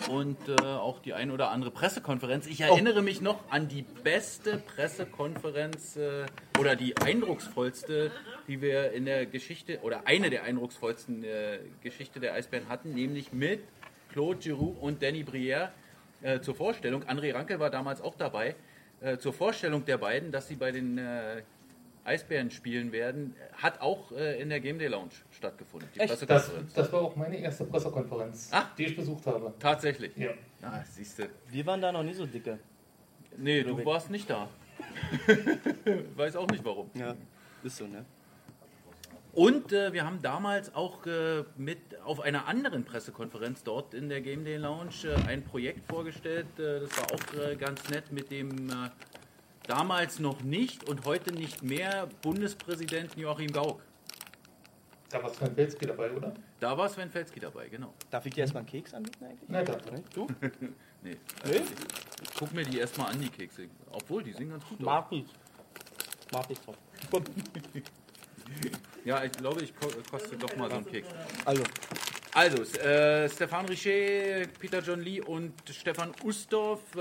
und äh, auch die ein oder andere Pressekonferenz. Ich erinnere mich noch an die beste Pressekonferenz äh, oder die eindrucksvollste, die wir in der Geschichte oder eine der eindrucksvollsten äh, Geschichte der Eisbären hatten, nämlich mit Claude Giroux und Danny Brière äh, zur Vorstellung. André Rankel war damals auch dabei. Äh, zur Vorstellung der beiden, dass sie bei den äh, Eisbären spielen werden, hat auch äh, in der Game Day Lounge stattgefunden. Die Das, Pressekonferenz. das war auch meine erste Pressekonferenz, Ah. die ich besucht habe. Tatsächlich. Ja. Ah, siehst du. Wir waren da noch nie so dicke. Nee, du warst nicht da. Weiß auch nicht warum. Ja, ist so, ne? Und äh, wir haben damals auch äh, mit auf einer anderen Pressekonferenz dort in der Game Day Lounge äh, ein Projekt vorgestellt. Äh, das war auch äh, ganz nett mit dem äh, damals noch nicht und heute nicht mehr Bundespräsidenten Joachim Gauck. Da war Sven Pelzki dabei, oder? Da war Sven Felski dabei, genau. Darf ich dir erstmal einen Keks anbieten eigentlich? Nein, danke. Nee? Du? Nee, also ich, ich guck mir die erstmal an, die Kekse. Obwohl, die sehen ganz gut aus. Mag ich. Mag ich drauf. Ja, ich glaube, ich ko- koste doch mal so einen Keks. Also, Also, äh, Stefan Richer, Peter John Lee und Stefan Ustorf äh,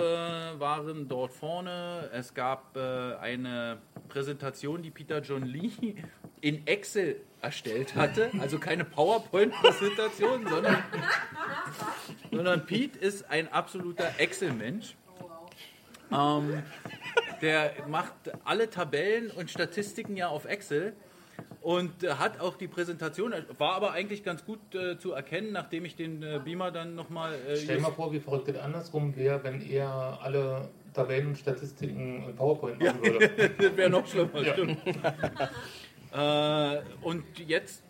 waren dort vorne. Es gab äh, eine Präsentation, die Peter John Lee in Excel erstellt hatte. Also keine PowerPoint-Präsentation, sondern, sondern Pete ist ein absoluter Excel-Mensch. Ähm, der macht alle Tabellen und Statistiken ja auf Excel und äh, hat auch die Präsentation, war aber eigentlich ganz gut äh, zu erkennen, nachdem ich den äh, Beamer dann nochmal. Äh, Stell dir mal vor, wie verrückt das andersrum wäre, wenn er alle Tabellen und Statistiken in PowerPoint machen würde. das wäre noch schlimmer, Ja. stimmt. äh, und jetzt,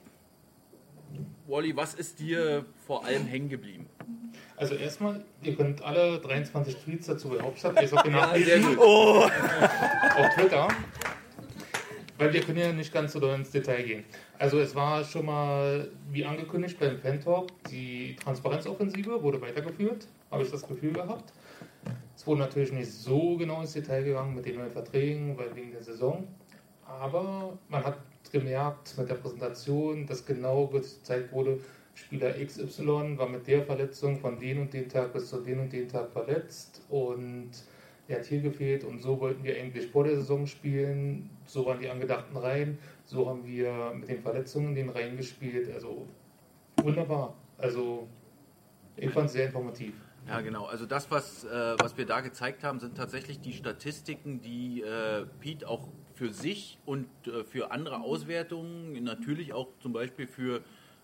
Wally, was ist dir vor allem hängen geblieben? Also erstmal, ihr könnt alle 23 Tweets dazu bei Hauptstadt Eishockey sehr nachlesen gut. auf Twitter. Weil wir können ja nicht ganz so doll ins Detail gehen. Also es war schon mal, wie angekündigt beim Fan-Talk, die Transparenzoffensive wurde weitergeführt, habe ich das Gefühl gehabt. Es wurde natürlich nicht so genau ins Detail gegangen mit den neuen Verträgen, weil wegen der Saison. Aber man hat gemerkt mit der Präsentation, dass genau gezeigt wurde, Spieler XY war mit der Verletzung von den und den Tag bis zu den und den Tag verletzt und der hat hier gefehlt und so wollten wir eigentlich vor der Saison spielen. So waren die angedachten Reihen. So haben wir mit den Verletzungen den Reihen gespielt. Also wunderbar. Also ich fand es sehr informativ. Ja, genau. Also das, was, äh, was wir da gezeigt haben, sind tatsächlich die Statistiken, die äh, Pete auch für sich und äh, für andere Auswertungen, natürlich auch zum Beispiel für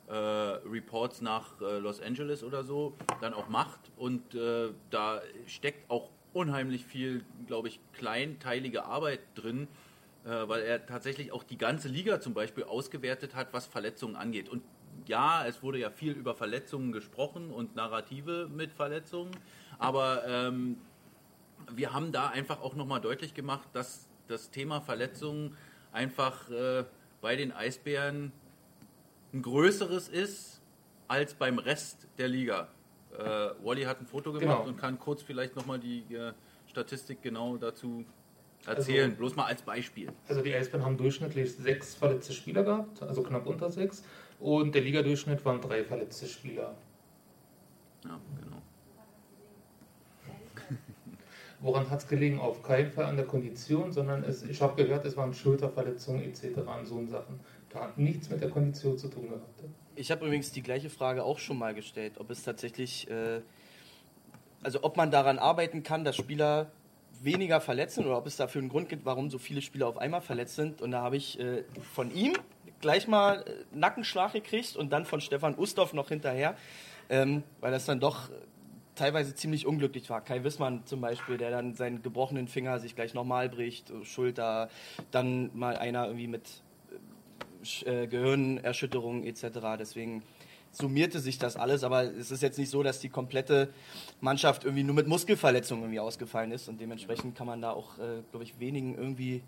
äh, Reports nach äh, Los Angeles oder so, dann auch macht. Und äh, da steckt auch unheimlich viel, glaube ich, kleinteilige Arbeit drin, weil er tatsächlich auch die ganze Liga zum Beispiel ausgewertet hat, was Verletzungen angeht. Und ja, es wurde ja viel über Verletzungen gesprochen und Narrative mit Verletzungen, aber ähm, wir haben da einfach auch nochmal deutlich gemacht, dass das Thema Verletzungen einfach äh, bei den Eisbären ein größeres ist als beim Rest der Liga. Äh, Wally hat ein Foto gemacht Genau. und kann kurz vielleicht nochmal die äh, Statistik genau dazu erzählen, Also- bloß mal als Beispiel. Also die Eisbären haben durchschnittlich sechs verletzte Spieler gehabt, also knapp unter sechs. Und der Ligadurchschnitt waren drei verletzte Spieler. Ja, genau. Woran hat es gelegen? Auf keinen Fall an der Kondition, sondern es, ich habe gehört, es waren Schulterverletzungen etc. und so Sachen. Da hat nichts mit der Kondition zu tun gehabt. Ich habe übrigens die gleiche Frage auch schon mal gestellt, ob es tatsächlich, äh, also ob man daran arbeiten kann, dass Spieler weniger verletzt sind oder ob es dafür einen Grund gibt, warum so viele Spieler auf einmal verletzt sind. Und da habe ich äh, von ihm gleich mal äh, Nackenschlag gekriegt und dann von Stefan Ustorf noch hinterher, ähm, weil das dann doch äh, teilweise ziemlich unglücklich war. Kai Wissmann zum Beispiel, der dann seinen gebrochenen Finger sich gleich nochmal bricht, äh, Schulter, dann mal einer irgendwie mit äh, Gehirnerschütterung etc. Deswegen summierte sich das alles, aber es ist jetzt nicht so, dass die komplette Mannschaft irgendwie nur mit Muskelverletzungen irgendwie ausgefallen ist und dementsprechend kann man da auch, äh, glaube ich, wenigen irgendwie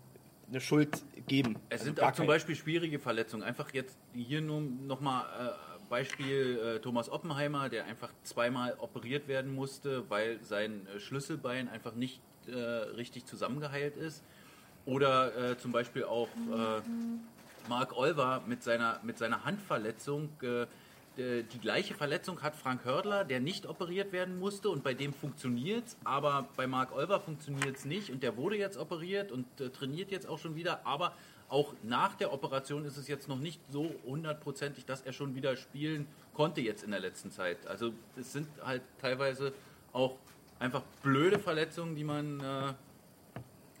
eine Schuld geben. Es Also sind auch zum. Beispiel schwierige Verletzungen. Einfach jetzt hier nur nochmal äh, Beispiel äh, Thomas Oppenheimer, der einfach zweimal operiert werden musste, weil sein äh, Schlüsselbein einfach nicht äh, richtig zusammengeheilt ist. Oder äh, zum Beispiel auch äh, Mark Olver mit seiner, mit seiner Handverletzung. Äh, die gleiche Verletzung hat Frank Hördler, der nicht operiert werden musste und bei dem funktioniert es, aber bei Mark Olver funktioniert es nicht und der wurde jetzt operiert und äh, trainiert jetzt auch schon wieder, aber auch nach der Operation ist es jetzt noch nicht so hundertprozentig, dass er schon wieder spielen konnte jetzt in der letzten Zeit. Also es sind halt teilweise auch einfach blöde Verletzungen, die man äh,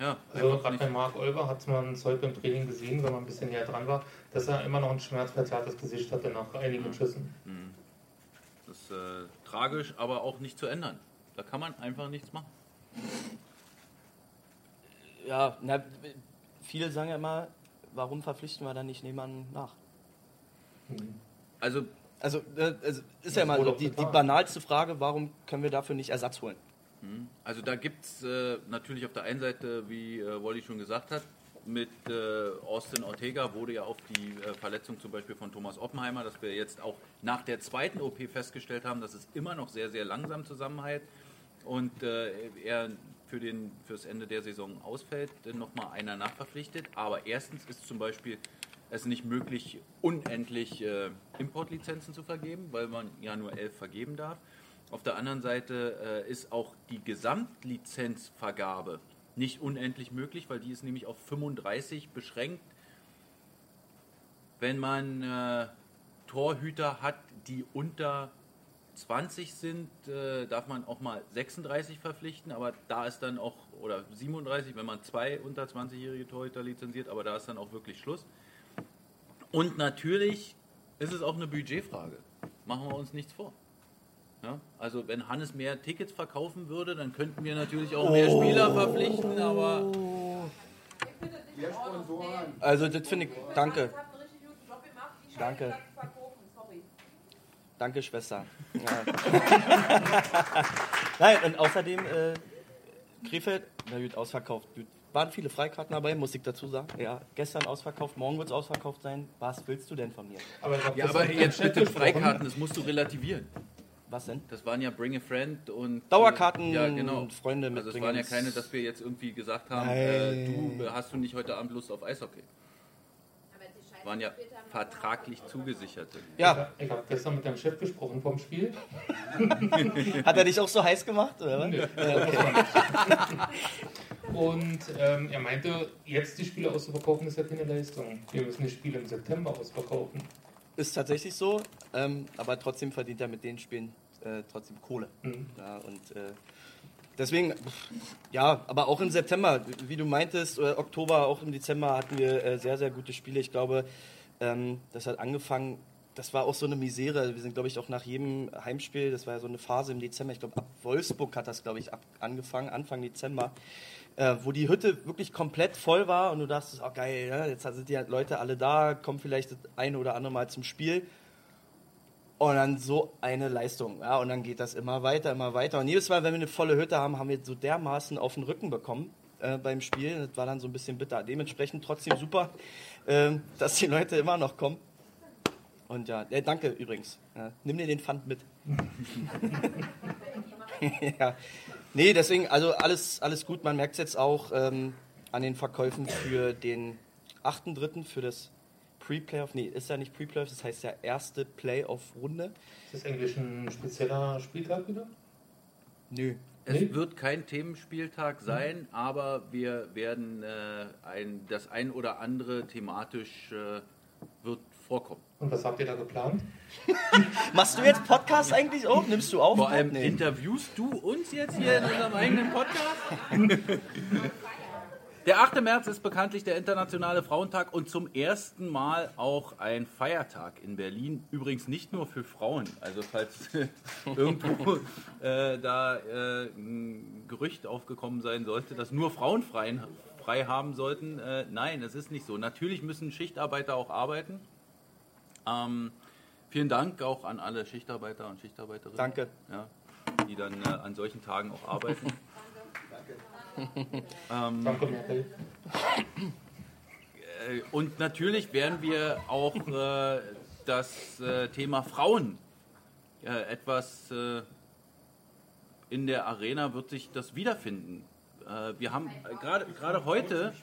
ja, Also bei Marc Olver hat man es heute beim Training gesehen, wenn man ein bisschen näher dran war, dass er immer noch ein schmerzverzerrtes Gesicht hatte nach einigen Schüssen. Das ist äh, tragisch, aber auch nicht zu ändern. Da kann man einfach nichts machen. Ja, na, viele sagen ja immer, warum verpflichten wir dann nicht jemanden nach? Also Also, äh, also ist ja Das immer so die, die banalste Frage, warum können wir dafür nicht Ersatz holen? Also da gibt es äh, natürlich auf der einen Seite, wie äh, Wally schon gesagt hat, mit äh, Austin Ortega wurde ja auf die äh, Verletzung zum Beispiel von Thomas Oppenheimer, dass wir jetzt auch nach der zweiten OP festgestellt haben, dass es immer noch sehr, sehr langsam zusammenhält und äh, er für den, fürs Ende der Saison ausfällt, nochmal einer nachverpflichtet. Aber erstens ist zum Beispiel es nicht möglich, unendlich äh, Importlizenzen zu vergeben, weil man ja nur elf vergeben darf. Auf der anderen Seite äh, ist auch die Gesamtlizenzvergabe nicht unendlich möglich, weil die ist nämlich auf 35 beschränkt. Wenn man äh, Torhüter hat, die unter 20 sind, äh, darf man auch mal 36 verpflichten, aber da ist dann auch, oder 37, wenn man zwei unter 20-jährige Torhüter lizenziert, aber da ist dann auch wirklich Schluss. Und natürlich ist es auch eine Budgetfrage. Machen wir uns nichts vor. Ja, also wenn Hannes mehr Tickets verkaufen würde, dann könnten wir natürlich auch mehr Spieler verpflichten, aber Also das finde ich, danke. Danke. Danke, Schwester. Ja. Nein, und außerdem, äh, Krefeld, na gut, ausverkauft. Gut. Waren viele Freikarten dabei, muss ich dazu sagen. Ja, gestern ausverkauft, morgen wird es ausverkauft sein. Was willst du denn von mir? Aber, ja, aber jetzt mit den. Freikarten, das musst du relativieren. Was denn? Das waren ja Bring a Friend und Dauerkarten, ja genau. Freunde Also es waren ja keine, dass wir jetzt irgendwie gesagt haben, äh, du äh, hast du nicht heute Abend Lust auf Eishockey. Waren ja vertraglich zugesicherte. Ja, Ich habe gestern mit deinem Chef gesprochen vom Spiel. hat er dich auch so heiß gemacht? Oder? was? Nö. Und ähm, er meinte, jetzt die Spiele auszuverkaufen ist ja keine Leistung. Wir müssen die Spiele im September ausverkaufen. Ist tatsächlich so, ähm, aber trotzdem verdient er mit den Spielen äh, trotzdem Kohle. Mhm. Ja, und äh, deswegen, ja, aber auch im September, wie du meintest, äh, Oktober, auch im Dezember hatten wir äh, sehr, sehr gute Spiele. Ich glaube, ähm, das hat angefangen, das war auch so eine Misere. Wir sind, glaube ich, auch nach jedem Heimspiel, das war ja so eine Phase im Dezember, ich glaube, ab Wolfsburg hat das, glaube ich, ab, angefangen, Anfang Dezember. Äh, wo die Hütte wirklich komplett voll war und du dachtest, oh geil, ja, jetzt sind die Leute alle da, kommen vielleicht das eine oder andere Mal zum Spiel. Und dann so eine Leistung. Ja, und dann geht das immer weiter, immer weiter. Und jedes Mal, wenn wir eine volle Hütte haben, haben wir so dermaßen auf den Rücken bekommen äh, beim Spiel. Das war dann so ein bisschen bitter. Dementsprechend trotzdem super, ähm, dass die Leute immer noch kommen. Und ja, äh, danke übrigens. Ja, nimm dir den Pfand mit. ja. Nee, deswegen, also alles, alles gut. Man merkt es jetzt auch ähm, an den Verkäufen für den 8.3. für das Pre-Playoff. Nee, ist ja nicht Pre-Playoff, das heißt ja erste Playoff-Runde. Ist das eigentlich ein spezieller Spieltag wieder? Nö. Es Nee. wird kein Themenspieltag sein, aber wir werden äh, ein, das ein oder andere thematisch äh, wird vorkommen. Und was habt ihr da geplant? Machst du jetzt Podcast eigentlich auch? Nimmst du auf? Vor allem Nee. interviewst du uns jetzt hier in unserem eigenen Podcast? Der 8. März ist bekanntlich der Internationale Frauentag und zum ersten Mal auch ein Feiertag in Berlin. Übrigens nicht nur für Frauen. Also falls irgendwo äh, da äh, ein Gerücht aufgekommen sein sollte, dass nur Frauen frei, frei haben sollten. Äh, nein, es ist nicht so. Natürlich müssen Schichtarbeiter auch arbeiten. Ähm, vielen Dank auch an alle Schichtarbeiter und Schichtarbeiterinnen Danke. ja, die dann äh, an solchen Tagen auch arbeiten. Ähm, äh, und natürlich werden wir auch äh, das äh, Thema Frauen etwas äh, in der Arena wird sich das wiederfinden. Äh, wir haben gerade heute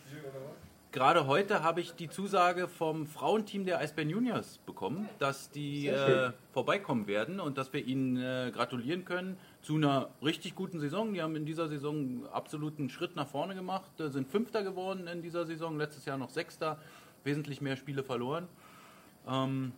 Gerade heute habe ich die Zusage vom Frauenteam der Eisbären Juniors bekommen, dass die äh, vorbeikommen werden und dass wir ihnen äh, gratulieren können zu einer richtig guten Saison. Die haben in dieser Saison absoluten Schritt nach vorne gemacht, äh, sind Fünfter geworden in dieser Saison, letztes Jahr noch Sechster, wesentlich mehr Spiele verloren. Ähm,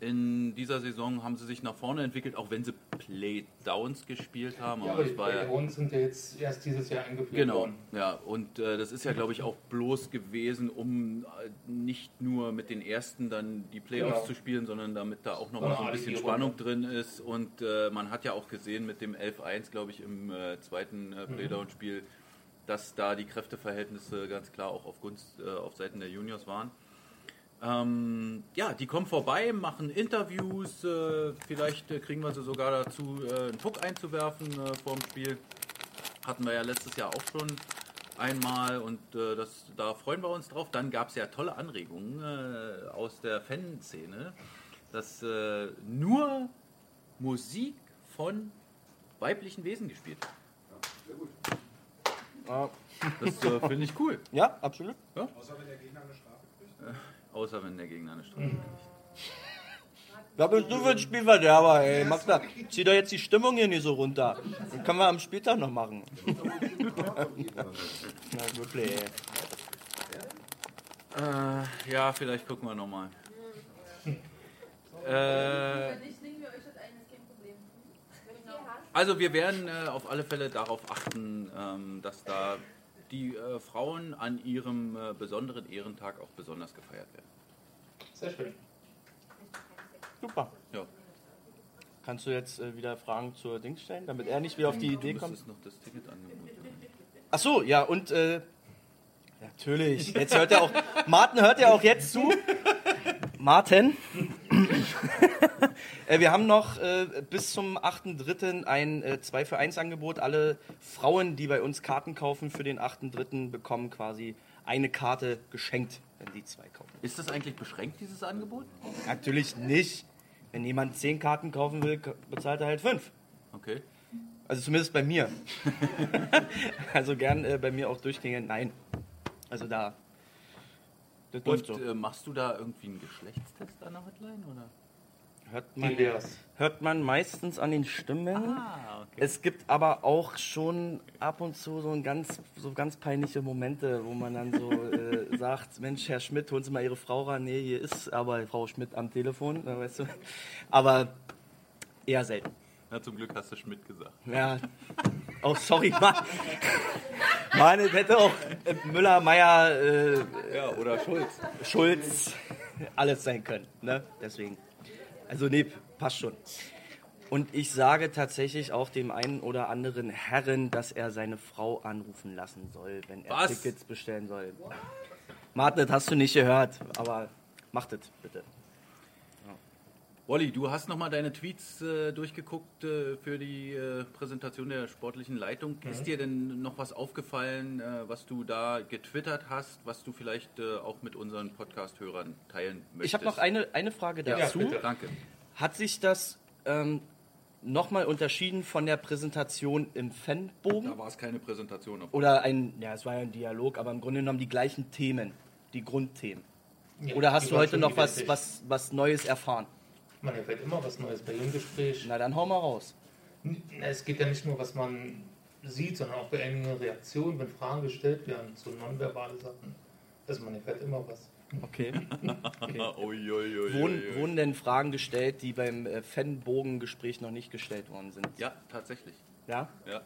in dieser Saison haben sie sich nach vorne entwickelt, auch wenn sie Playdowns gespielt haben. Ja, aber aber die Playoffs sind ja jetzt erst dieses Jahr eingeführt Genau, worden. ja, und äh, das ist ja, glaube ich, auch bloß gewesen, um äh, nicht nur mit den ersten dann die Playoffs Genau. zu spielen, sondern damit da auch nochmal so ein bisschen. Spannung drin ist. Und äh, man hat ja auch gesehen mit dem 11-1, glaube ich, im äh, zweiten äh, Mhm. Playdown-Spiel, dass da die Kräfteverhältnisse ganz klar auch auf Gunst, äh, auf Seiten der Juniors waren. Ähm, ja, die kommen vorbei, machen Interviews, äh, vielleicht äh, kriegen wir sie sogar dazu, äh, einen Puck einzuwerfen äh, vor dem Spiel. Hatten wir ja letztes Jahr auch schon einmal und äh, das, da freuen wir uns drauf. Dann gab es ja tolle Anregungen äh, aus der Fanszene, dass äh, nur Musik von weiblichen Wesen gespielt wird. Ja, Das äh, finde ich cool. ja absolut. Außer wenn der Gegner eine Strafe kriegt. Außer wenn der Gegner eine Strafe kriegt. Was bist du für ein Spielverderber, ey? Mach da, zieh doch jetzt die Stimmung hier nicht so runter. Das können wir am Spieltag noch machen. Na, wirklich, ey. Äh, ja, vielleicht gucken wir nochmal. Äh, also wir werden äh, auf alle Fälle darauf achten, ähm, dass da die äh, Frauen an ihrem äh, besonderen Ehrentag auch besonders gefeiert werden. Sehr schön. Super. Ja. Kannst du jetzt äh, wieder Fragen zur Dings stellen, damit er nicht wieder auf die Idee Du kommt? müsstest noch das Ticketangebot. Ach so, ja, und äh, natürlich. Jetzt hört er auch. Martin hört ja auch jetzt zu. Martin. äh, wir haben noch äh, bis zum 8.3. ein äh, 2 für 1 Angebot. Alle Frauen, die bei uns Karten kaufen für den 8.3. bekommen quasi eine Karte geschenkt, wenn die zwei kaufen. Ist das eigentlich beschränkt, dieses Angebot? Natürlich nicht. Wenn jemand 10 Karten kaufen will, bezahlt er halt 5. Okay. Also zumindest bei mir. also gern äh, bei mir auch durchgehen. Nein. Also da. Das läuft Und so. äh, machst du da irgendwie einen Geschlechtstest an der Hotline? Oder? Hört man, hört man meistens an den Stimmen. Ah, okay. Es gibt aber auch schon ab und zu so, ein ganz, so ganz peinliche Momente, wo man dann so äh, sagt, Mensch, Herr Schmidt, holen Sie mal Ihre Frau ran. Nee, hier ist aber Frau Schmidt am Telefon, äh, weißt du. Aber eher selten. Na, zum Glück hast du Schmidt gesagt. Ja. Oh, sorry, Mann. Mann, es hätte auch Müller, Meier, äh, Ja, oder Schulz. Schulz, alles sein können. Ne? Deswegen. Also, nee, passt schon. Und ich sage tatsächlich auch dem einen oder anderen Herren, dass er seine Frau anrufen lassen soll, wenn er Was? Tickets bestellen soll. Martin, das hast du nicht gehört, aber macht es bitte. Wolli, du hast nochmal deine Tweets äh, durchgeguckt äh, für die äh, Präsentation der sportlichen Leitung. Ist dir denn noch was aufgefallen, äh, was du da getwittert hast, was du vielleicht äh, auch mit unseren Podcast-Hörern teilen möchtest? Ich habe noch eine, eine Frage dazu. bitte. Danke. Hat sich das ähm, nochmal unterschieden von der Präsentation im Fanbogen? Da war es keine Präsentation. Auf Oder ein, ja, es war ja ein Dialog, aber im Grunde genommen die gleichen Themen, die Grundthemen. Ja, Oder hast du heute noch was, was, was Neues erfahren? Man erfährt immer was Neues bei jedem Gespräch. Na dann hau mal raus. Es geht ja nicht nur, was man sieht, sondern auch bei einigen Reaktionen, wenn Fragen gestellt werden, so nonverbale Sachen. Also man erfährt immer was. Okay. Ui, Wurden, wurden denn Fragen gestellt, die beim äh, Fanbogengespräch noch nicht gestellt worden sind? Ja, tatsächlich. Ja? Ja.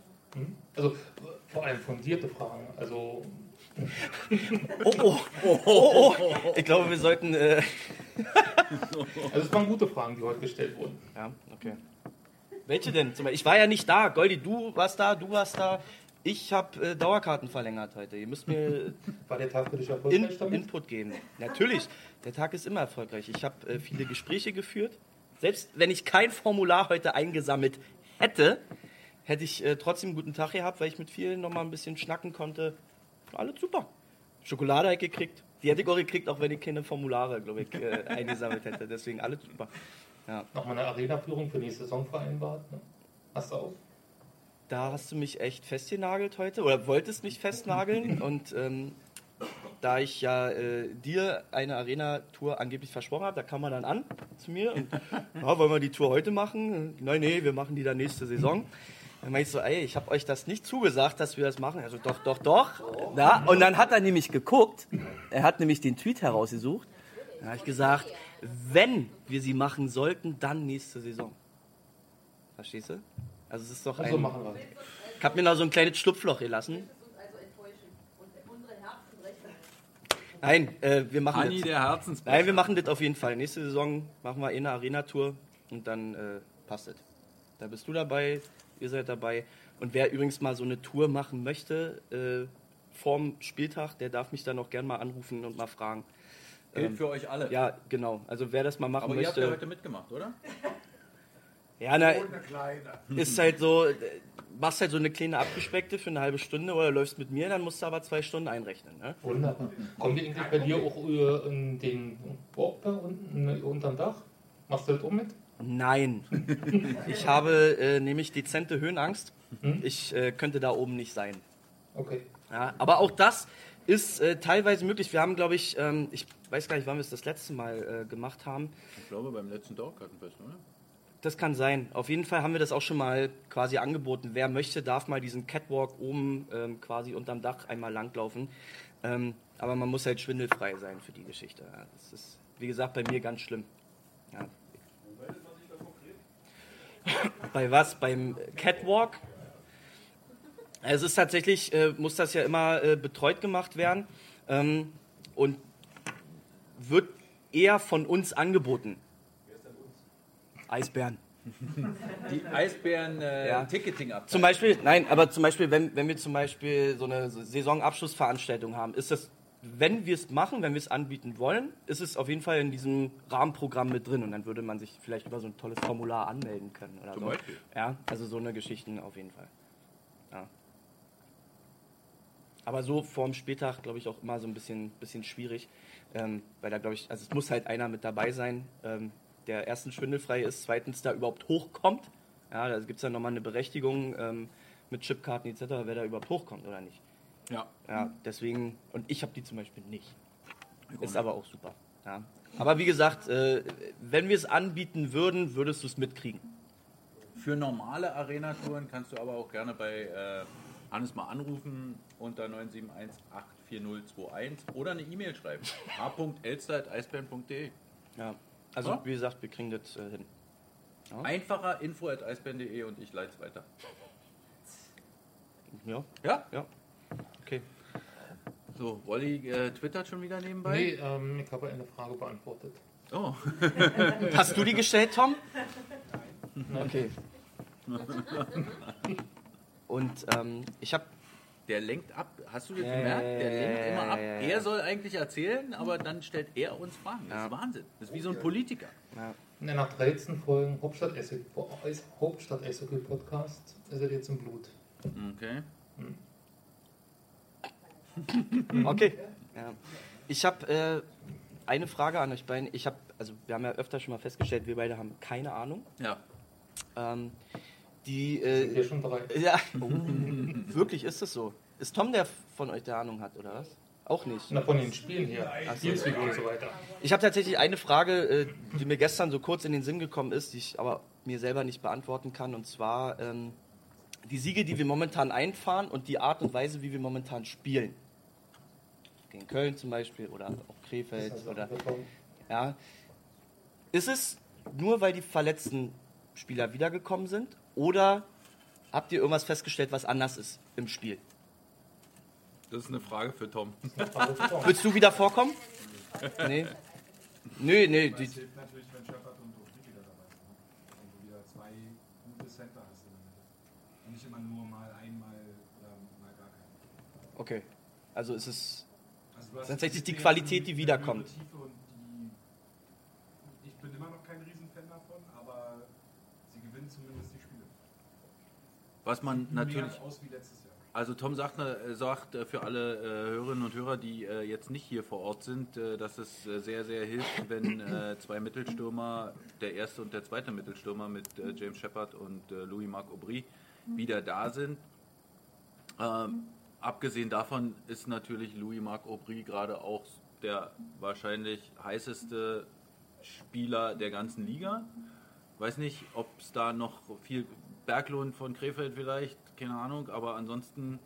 Also vor allem fundierte Fragen. Also Oh, oh, oh, oh, oh. Ich glaube, wir sollten. Äh, Also es waren gute Fragen, die heute gestellt wurden. ja, okay. Welche denn? Ich war ja nicht da. Goldi, du warst da, du warst da. Ich habe äh, Dauerkarten verlängert heute. Ihr müsst mir War der Tag für dich In, erfolgreich damit? Input geben. Natürlich, der Tag ist immer erfolgreich. Ich habe äh, viele Gespräche geführt. Selbst wenn ich kein Formular heute eingesammelt hätte, hätte ich äh, trotzdem einen guten Tag gehabt, weil ich mit vielen noch mal ein bisschen schnacken konnte. Alles super. Schokolade habe ich gekriegt. Die hätte ich auch gekriegt, auch wenn ich keine Formulare, glaube ich, äh, eingesammelt hätte. Deswegen alles super. Ja. Nochmal eine Arena-Führung für nächste Saison vereinbart. Ne? Hast du auch? Da hast du mich echt festgenagelt heute oder wolltest mich festnageln und ähm, da ich ja äh, dir eine Arena-Tour angeblich versprochen habe, da kam man dann an zu mir und ja, wollen wir die Tour heute machen? Nein, nee, wir machen die dann nächste Saison. Dann meinte ich so, ey, ich habe euch das nicht zugesagt, dass wir das machen. Also doch, doch, doch. Ja, und dann hat er nämlich geguckt, er hat nämlich den Tweet herausgesucht. Da habe ich gesagt, wenn wir sie machen sollten, dann nächste Saison. Verstehst du? Also es ist doch Also ein, machen wir. ich habe mir noch so ein kleines Schlupfloch gelassen. Nein, äh, wir machen Anni, das. der Herzensbrecher. Nein, wir machen das auf jeden Fall. Nächste Saison machen wir eh eine Arena-Tour und dann äh, passt es. Da bist du dabei, ihr seid dabei. Und wer übrigens mal so eine Tour machen möchte, äh, vorm Spieltag, der darf mich dann auch gern mal anrufen und mal fragen. Gilt für euch alle. Ja, genau. Also wer das mal machen Aber ihr habt möchte. ja heute mitgemacht, oder? Ja, na, ist halt so, äh, machst halt so eine kleine Abgespeckte für eine halbe Stunde oder läufst mit mir, dann musst du aber zwei Stunden einrechnen. Ne? Wunderbar. Kommen die eigentlich bei dir auch äh, in den Walk da unten ne, unterm Dach? Machst du das auch mit? Nein. Ich habe äh, nämlich dezente Höhenangst. Hm? Ich äh, könnte da oben nicht sein. Okay. Ja, aber auch das ist äh, teilweise möglich. Wir haben, glaube ich, ähm, ich weiß gar nicht, wann wir es das letzte Mal äh, gemacht haben. Ich glaube beim letzten Dauerkartenfest, oder? Das kann sein. Auf jeden Fall haben wir das auch schon mal quasi angeboten. Wer möchte, darf mal diesen Catwalk oben ähm, quasi unterm Dach einmal langlaufen. Ähm, aber man muss halt schwindelfrei sein für die Geschichte. Ja, das ist, wie gesagt, bei mir ganz schlimm. Ja. Bei was? Beim Catwalk? Es ist tatsächlich, äh, muss das ja immer äh, betreut gemacht werden ähm, und wird eher von uns angeboten. Eisbären. Die Eisbären äh, Ja. Zum Beispiel, nein, aber zum Beispiel, wenn, wenn wir zum Beispiel so eine Saisonabschlussveranstaltung haben, ist das, wenn wir es machen, wenn wir es anbieten wollen, ist es auf jeden Fall in diesem Rahmenprogramm mit drin und dann würde man sich vielleicht über so ein tolles Formular anmelden können oder Zum so. Beispiel. Ja, also so eine Geschichten auf jeden Fall. Ja. Aber so vorm Spieltag, glaube ich, auch immer so ein bisschen, bisschen schwierig, ähm, weil da glaube ich, also es muss halt einer mit dabei sein, ähm, der erstens schwindelfrei ist, zweitens da überhaupt hochkommt. Ja, da gibt es dann nochmal eine Berechtigung ähm, mit Chipkarten etc., wer da überhaupt hochkommt oder nicht. Ja. Ja, deswegen, und ich habe die zum Beispiel nicht. Ist aber auch super. Ja. Aber wie gesagt, äh, wenn wir es anbieten würden, würdest du es mitkriegen. Für normale Arena-Touren kannst du aber auch gerne bei äh, Hannes mal anrufen unter 971-84021 oder eine E-Mail schreiben. h.elster.eisbären.de Ja. Also, Ja. wie gesagt, wir kriegen das äh, hin. Einfacher info at eisbären.de und ich leite es weiter. Ja, Ja? ja. So, Wolli äh, twittert schon wieder nebenbei. Nee, ähm, ich habe eine Frage beantwortet. Oh, Hast du die gestellt, Tom? Okay. Und ähm, ich habe der lenkt ab. Hast du das Ja, gemerkt? Der lenkt ja, immer ab. ja, ja. Er soll eigentlich erzählen, aber dann stellt er uns Fragen. Das Ja. ist Wahnsinn. Das ist wie so ein Politiker. ja, Ne, Nach 13 Folgen Hauptstadt Eishockey Podcast ist er jetzt im Blut. Okay. Okay. Ja. Ich habe äh, eine Frage an euch beiden. Ich habe, also wir haben ja öfter schon mal festgestellt, wir beide haben keine Ahnung. Ja. Ähm, die, Sind wir äh, schon drei. ja, oh, wirklich ist es so. Ist Tom der von euch, der Ahnung hat, oder was? Auch nicht. Na, von den Spielen hier. Spielzüge und so weiter. Ich habe tatsächlich eine Frage, äh, die mir gestern so kurz in den Sinn gekommen ist, die ich aber mir selber nicht beantworten kann. Und zwar ähm, die Siege, die wir momentan einfahren und die Art und Weise, wie wir momentan spielen. Gegen Köln zum Beispiel oder auch Krefeld Also, oder bekommen. ja. Ist es nur, weil die verletzten Spieler wiedergekommen sind? Oder habt ihr irgendwas festgestellt, was anders ist im Spiel? Das ist eine Frage für Tom. Frage für Tom. Willst du wieder vorkommen? Nee. Nö, nee. Die, Es hilft natürlich, wenn Shepard und Oftrik wieder dabei sind. ne? Und du wieder zwei gute Center hast in der Mitte. Und nicht immer nur mal einmal oder mal gar keinen. okay. Also ist es Du hast Tatsächlich die Qualität, die wiederkommt. ich bin immer noch kein Riesenfan davon, aber sie gewinnen zumindest die Spiele. Was man natürlich. Also Tom sagt, äh, sagt äh, für alle äh, Hörerinnen und Hörer, die äh, jetzt nicht hier vor Ort sind, äh, dass es äh, sehr, sehr hilft, wenn äh, zwei Mittelstürmer, der erste und der zweite Mittelstürmer mit äh, James Shepard und äh, Louis-Marc Aubry wieder da sind. Ähm, abgesehen davon ist natürlich Louis-Marc Aubry gerade auch der wahrscheinlich heißeste Spieler der ganzen Liga. Weiß nicht, ob es da noch viel Berglund von Krefeld vielleicht, keine Ahnung, aber ansonsten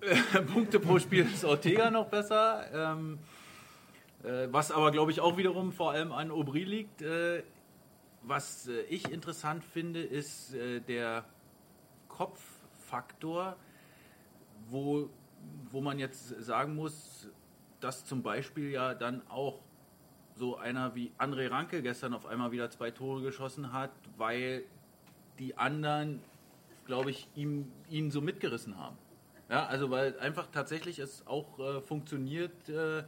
Punkte pro Spiel ist Ortega noch besser. Ähm, äh, was aber, glaube ich, auch wiederum vor allem an Aubry liegt. Äh, was äh, ich interessant finde, ist äh, der Kopffaktor, wo, wo man jetzt sagen muss, dass zum Beispiel ja dann auch so einer wie André Ranke gestern auf einmal wieder zwei Tore geschossen hat, weil die anderen, glaube ich, ihm, ihn so mitgerissen haben. Ja, also weil einfach tatsächlich es auch äh, funktioniert, äh,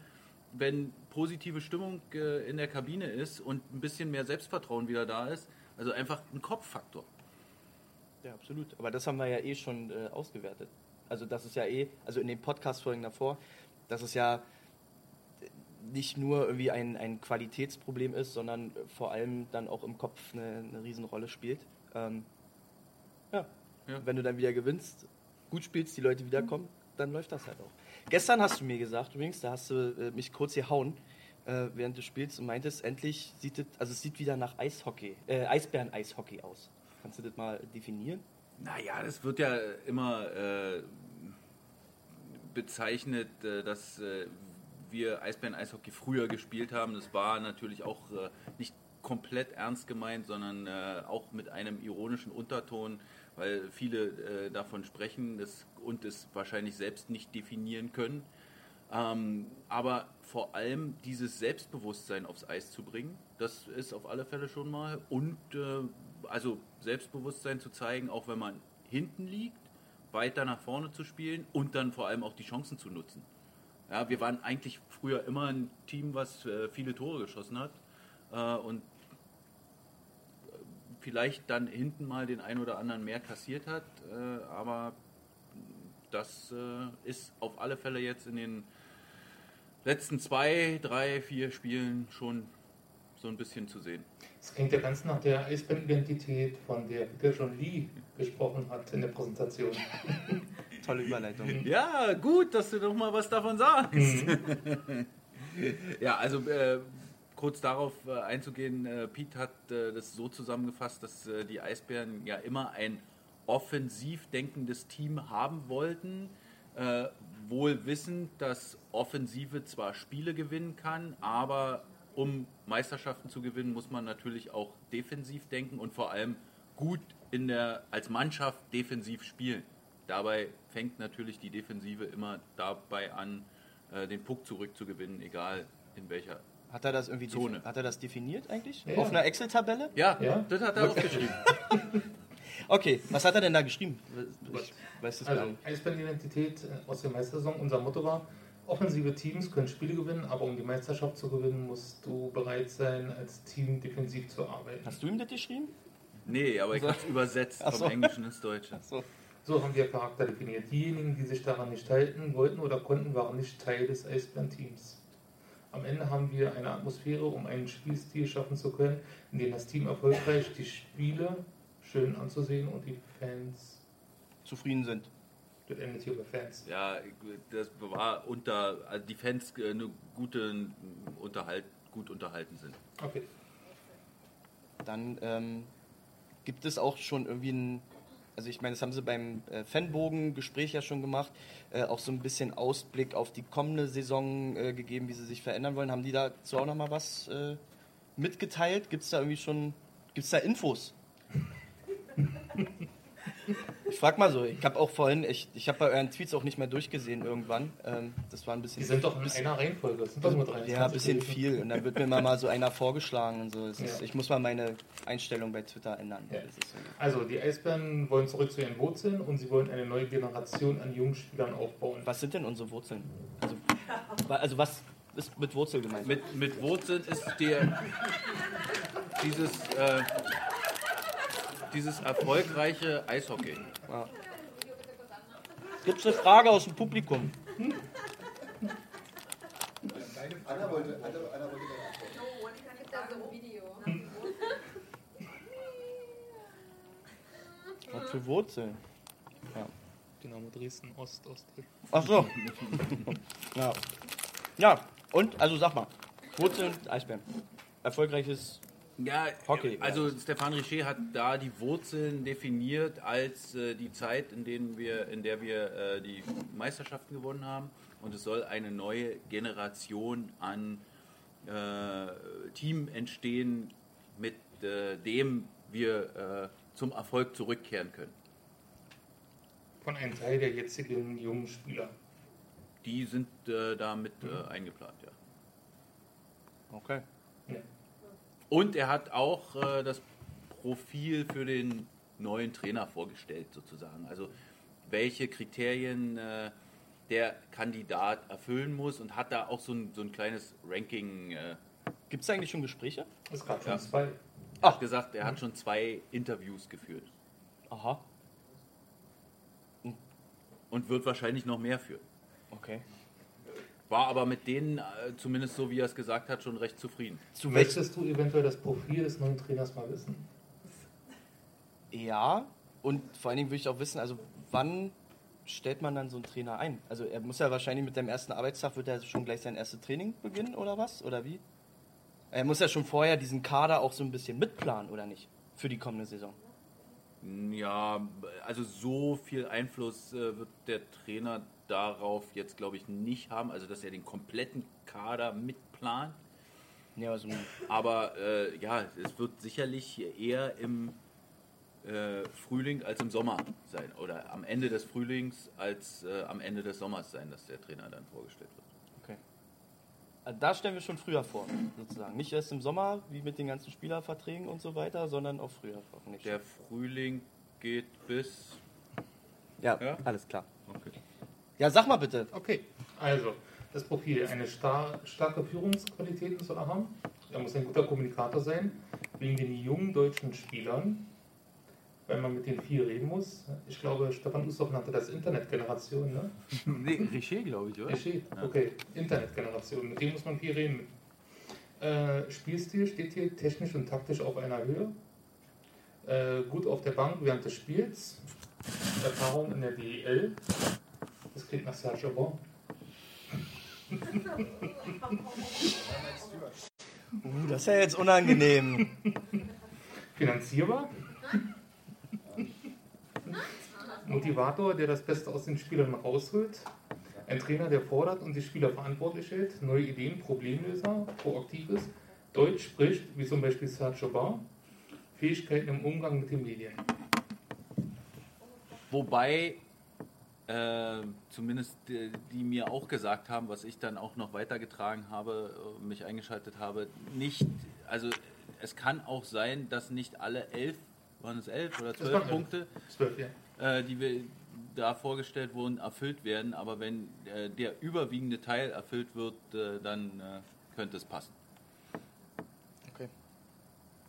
wenn positive Stimmung äh, in der Kabine ist und ein bisschen mehr Selbstvertrauen wieder da ist. Also einfach ein Kopffaktor. Ja, absolut. Aber das haben wir ja eh schon äh, ausgewertet. Also das ist ja eh, also in den Podcast-Folgen davor, dass es ja nicht nur irgendwie ein, ein Qualitätsproblem ist, sondern vor allem dann auch im Kopf eine, eine Riesenrolle spielt. Ähm, ja. Ja. Wenn du dann wieder gewinnst, gut spielst, die Leute wiederkommen, dann läuft das halt auch. Gestern hast du mir gesagt, übrigens, da hast du äh, mich kurz gehauen äh, während des Spiels und meintest, endlich sieht es, also es sieht wieder nach Eishockey, äh, Eisbären-Eishockey aus. Kannst du das mal definieren? Naja, das wird ja immer äh, bezeichnet, äh, dass äh, wir Eisbären-Eishockey früher gespielt haben. Das war natürlich auch äh, nicht komplett ernst gemeint, sondern äh, auch mit einem ironischen Unterton, weil viele äh, davon sprechen das, und es wahrscheinlich selbst nicht definieren können. Ähm, aber vor allem dieses Selbstbewusstsein aufs Eis zu bringen, das ist auf alle Fälle schon mal. Und äh, also Selbstbewusstsein zu zeigen, auch wenn man hinten liegt, weiter nach vorne zu spielen und dann vor allem auch die Chancen zu nutzen. Ja, wir waren eigentlich früher immer ein Team, was äh, viele Tore geschossen hat äh, und vielleicht dann hinten mal den einen oder anderen mehr kassiert hat, äh, aber das ist auf alle Fälle jetzt in den letzten zwei, drei, vier Spielen schon so ein bisschen zu sehen. Es klingt ja ganz nach der Eisbären-Identität, von der Peter John Lee gesprochen hat in der Präsentation. Tolle Überleitung. Ja, gut, dass du doch mal was davon sagst. ja, also äh, kurz darauf äh, einzugehen, äh, Pete hat äh, das so zusammengefasst, dass äh, die Eisbären ja immer ein offensiv denkendes Team haben wollten, wohl wissend, dass Offensive zwar Spiele gewinnen kann, aber um Meisterschaften zu gewinnen, muss man natürlich auch defensiv denken und vor allem gut in der, als Mannschaft defensiv spielen. Dabei fängt natürlich die Defensive immer dabei an, äh, den Puck zurückzugewinnen, egal in welcher. Hat er das irgendwie Zone. Hat er das definiert eigentlich? Ja. Auf einer Excel-Tabelle? Ja, Ja? das hat er aufgeschrieben. Okay, was hat er denn da geschrieben? Ich weiß gar Also. Eisbären-Identität äh, aus der Meistersaison. Unser Motto war, offensive Teams können Spiele gewinnen, aber um die Meisterschaft zu gewinnen, musst du bereit sein, als Team defensiv zu arbeiten. Hast du ihm das geschrieben? Nee, aber ich habe es übersetzt so. vom Englischen ins Deutsche. So. So haben wir Charakter definiert. Diejenigen, die sich daran nicht halten wollten oder konnten, waren nicht Teil des Eisbären-Teams. Am Ende haben wir eine Atmosphäre, um einen Spielstil schaffen zu können, in dem das Team erfolgreich die Spiele schön anzusehen und die Fans, Zufrieden sind. Das endet hier bei Fans. Ja, das war unter, also die Fans äh, eine gute Unterhalt, gut unterhalten sind. Okay. Dann ähm, gibt es auch schon irgendwie ein, also ich meine, das haben sie beim äh, Fanbogen-Gespräch ja schon gemacht, äh, auch so ein bisschen Ausblick auf die kommende Saison äh, gegeben, wie sie sich verändern wollen. Haben die dazu auch nochmal was äh, mitgeteilt? Gibt es da irgendwie schon, gibt es da Infos? Ich frag mal so, ich habe auch vorhin, ich, ich habe bei euren Tweets auch nicht mehr durchgesehen irgendwann. Ähm, das war ein bisschen. Die sind doch in einer Reihenfolge. Das sind doch nur 23 Ja, ein bisschen viel. Und dann wird mir mal, mal so einer vorgeschlagen und so. Es ist, Ja. Ich muss mal meine Einstellung bei Twitter ändern. Ja. Das ist so. Also, die Eisbären wollen zurück zu ihren Wurzeln und sie wollen eine neue Generation an jungen Spielern aufbauen. Was sind denn unsere Wurzeln? Also, also was ist mit Wurzel gemeint? Mit, mit Wurzeln ist der dieses, äh, dieses erfolgreiche Eishockey. Ja. Gibt es eine Frage aus dem Publikum? Was für Wurzeln? Dynamo Dresden, Ost, Ost. Ach so. ja. Ja, und? Also sag mal. Wurzeln, Eisbären. Erfolgreiches. Ja, Hockey, also Stefan Richer hat da die Wurzeln definiert als äh, die Zeit, in, denen wir, in der wir äh, die Meisterschaften gewonnen haben. Und es soll eine neue Generation an äh, Team entstehen, mit äh, dem wir äh, zum Erfolg zurückkehren können. Von einem Teil der jetzigen jungen Spieler. Die sind äh, damit äh, eingeplant, ja. Okay. Ja. Und er hat auch äh, das Profil für den neuen Trainer vorgestellt, sozusagen. Also welche Kriterien äh, der Kandidat erfüllen muss und hat da auch so ein, so ein kleines Ranking äh, Gibt es eigentlich schon Gespräche? Es gab schon Ja. zwei. gesagt. Er hat schon zwei Interviews geführt Aha. und wird wahrscheinlich noch mehr führen. Okay. War aber mit denen, äh, zumindest so wie er es gesagt hat, schon recht zufrieden. Zu? Möchtest du eventuell das Profil des neuen Trainers mal wissen? Ja. Und vor allen Dingen würde ich auch wissen, also wann stellt man dann so einen Trainer ein? Also er muss ja wahrscheinlich mit dem ersten Arbeitstag, wird er schon gleich sein erstes Training beginnen oder was? Oder wie? Er muss ja schon vorher diesen Kader auch so ein bisschen mitplanen, oder nicht? Für die kommende Saison. Ja, also so viel Einfluss äh, wird der Trainer darauf jetzt, glaube ich, nicht haben. Also, dass er den kompletten Kader mitplant. Ja, also, Aber äh, ja, es wird sicherlich eher im äh, Frühling als im Sommer sein. Oder am Ende des Frühlings als äh, am Ende des Sommers sein, dass der Trainer dann vorgestellt wird. okay. Also Da stellen wir schon früher vor, sozusagen. Nicht erst im Sommer, wie mit den ganzen Spielerverträgen und so weiter, sondern auch früher hoffentlich. Der Frühling geht bis. ja, Ja? alles klar. Okay. Ja, sag mal bitte. Okay, also das Profil. Eine star starke Führungsqualitäten soll er haben. Er muss ein guter Kommunikator sein. Wegen den jungen deutschen Spielern, weil man mit denen viel reden muss. Ich glaube, Stefan Ustorf nannte das Internetgeneration, ne? Nee, Richer, glaube ich, oder? Steht. Okay, Internetgeneration. Mit dem muss man viel reden. Äh, Spielstil steht hier technisch und taktisch auf einer Höhe. Äh, gut auf der Bank während des Spiels. Erfahrung in der DEL. Das klingt nach Serge Bon. Uh, das ist ja jetzt unangenehm. Finanzierbar. Motivator, der das Beste aus den Spielern rausholt. Ein Trainer, der fordert und die Spieler verantwortlich hält. Neue Ideen, Problemlöser, proaktiv ist. Deutsch spricht, wie zum Beispiel Sergio Bar. Fähigkeiten im Umgang mit den Medien. Wobei, äh, zumindest die, die mir auch gesagt haben, was ich dann auch noch weitergetragen habe, äh, mich eingeschaltet habe, nicht, also es kann auch sein, dass nicht alle elf, waren es elf oder zwölf. Punkte, Zwölf, ja. äh, die wir da vorgestellt wurden, erfüllt werden. Aber wenn äh, der überwiegende Teil erfüllt wird, äh, dann äh, könnte es passen. Okay.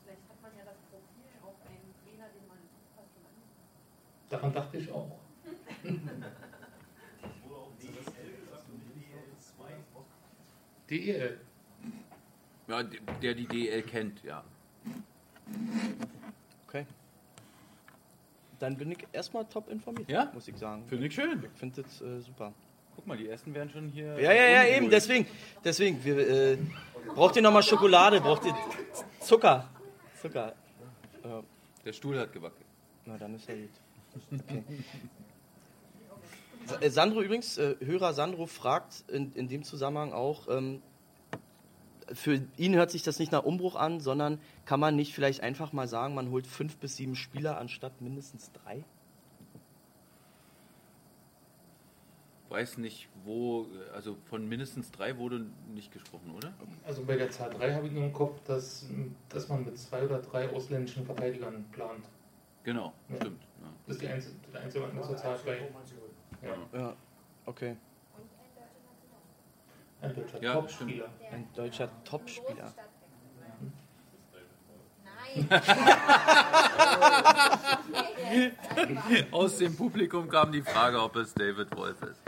Vielleicht hat man ja das Profil auf einen Trainer, den man. Daran dachte ich auch. DEL. Ja, der die DL kennt, ja. Okay. Dann bin ich erstmal top informiert, Ja? muss ich sagen. Finde ich schön. Ich finde das äh, super. Guck mal, die ersten werden schon hier. Ja, ja, ja, unruhig. eben, deswegen. Deswegen. Wir, äh, braucht ihr nochmal Schokolade? Braucht ihr Zucker? Zucker. Ja, Der Stuhl hat gewackelt. na, dann ist ja gut. Okay. Äh, Sandro übrigens, äh, Hörer Sandro fragt in, in dem Zusammenhang auch, ähm, für ihn hört sich das nicht nach Umbruch an, sondern kann man nicht vielleicht einfach mal sagen, man holt fünf bis sieben Spieler anstatt mindestens drei? Weiß nicht, wo, also von mindestens drei wurde nicht gesprochen, oder? Also bei der Zahl 3 habe ich nur im Kopf, dass, dass man mit zwei oder drei ausländischen Verteidigern plant. Genau, Ja. stimmt. Ja. Das ist die einzige, der einzige Zahl 3. Ja. Ja, okay. Ein deutscher Ja, Topspieler. Ein deutscher Topspieler. Nein. Aus dem Publikum kam die Frage, ob es David Wolf ist.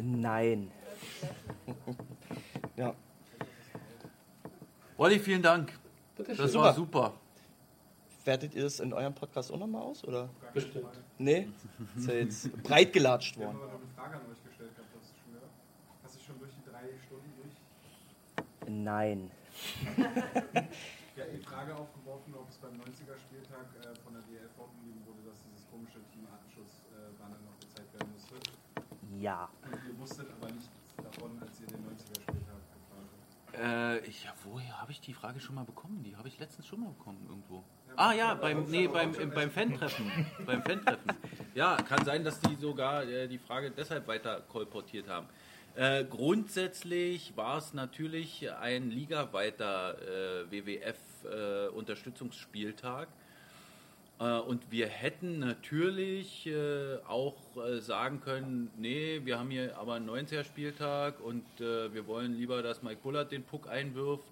Nein. ja. Olli, vielen Dank. Bitte Das war super. Wertet ihr das in eurem Podcast auch nochmal aus, oder? Bestimmt. Nee? Ist ja jetzt breit gelatscht Wir haben worden. aber noch eine Frage an euch gestellt gehabt, hast du schon gehört? Hast du schon durch die drei Stunden durch? Nein. Ja, die Frage aufgeworfen, ob es beim 90er-Spieltag äh, von der DL vorgegeben wurde, dass dieses komische Team Artenschutz-Banner noch gezeigt werden musste. Ja. Und ihr wusstet aber nichts davon, als ihr den 90er-Spieltag geplant habt. Äh, ich, ja, woher habe ich die Frage schon mal bekommen? Die habe ich letztens schon mal bekommen irgendwo. Ah ja, beim, nee, beim, im- beim Fan-Treffen. beim Fan-Treffen. Ja, kann sein, dass die sogar äh, die Frage deshalb weiter kolportiert haben. Äh, grundsätzlich war es natürlich ein ligaweiter äh, WWF-Unterstützungsspieltag. Äh, und wir hätten natürlich äh, auch äh, sagen können, nee, wir haben hier aber einen 90er Spieltag und wir wollen lieber, dass Mike Bullard den Puck einwirft.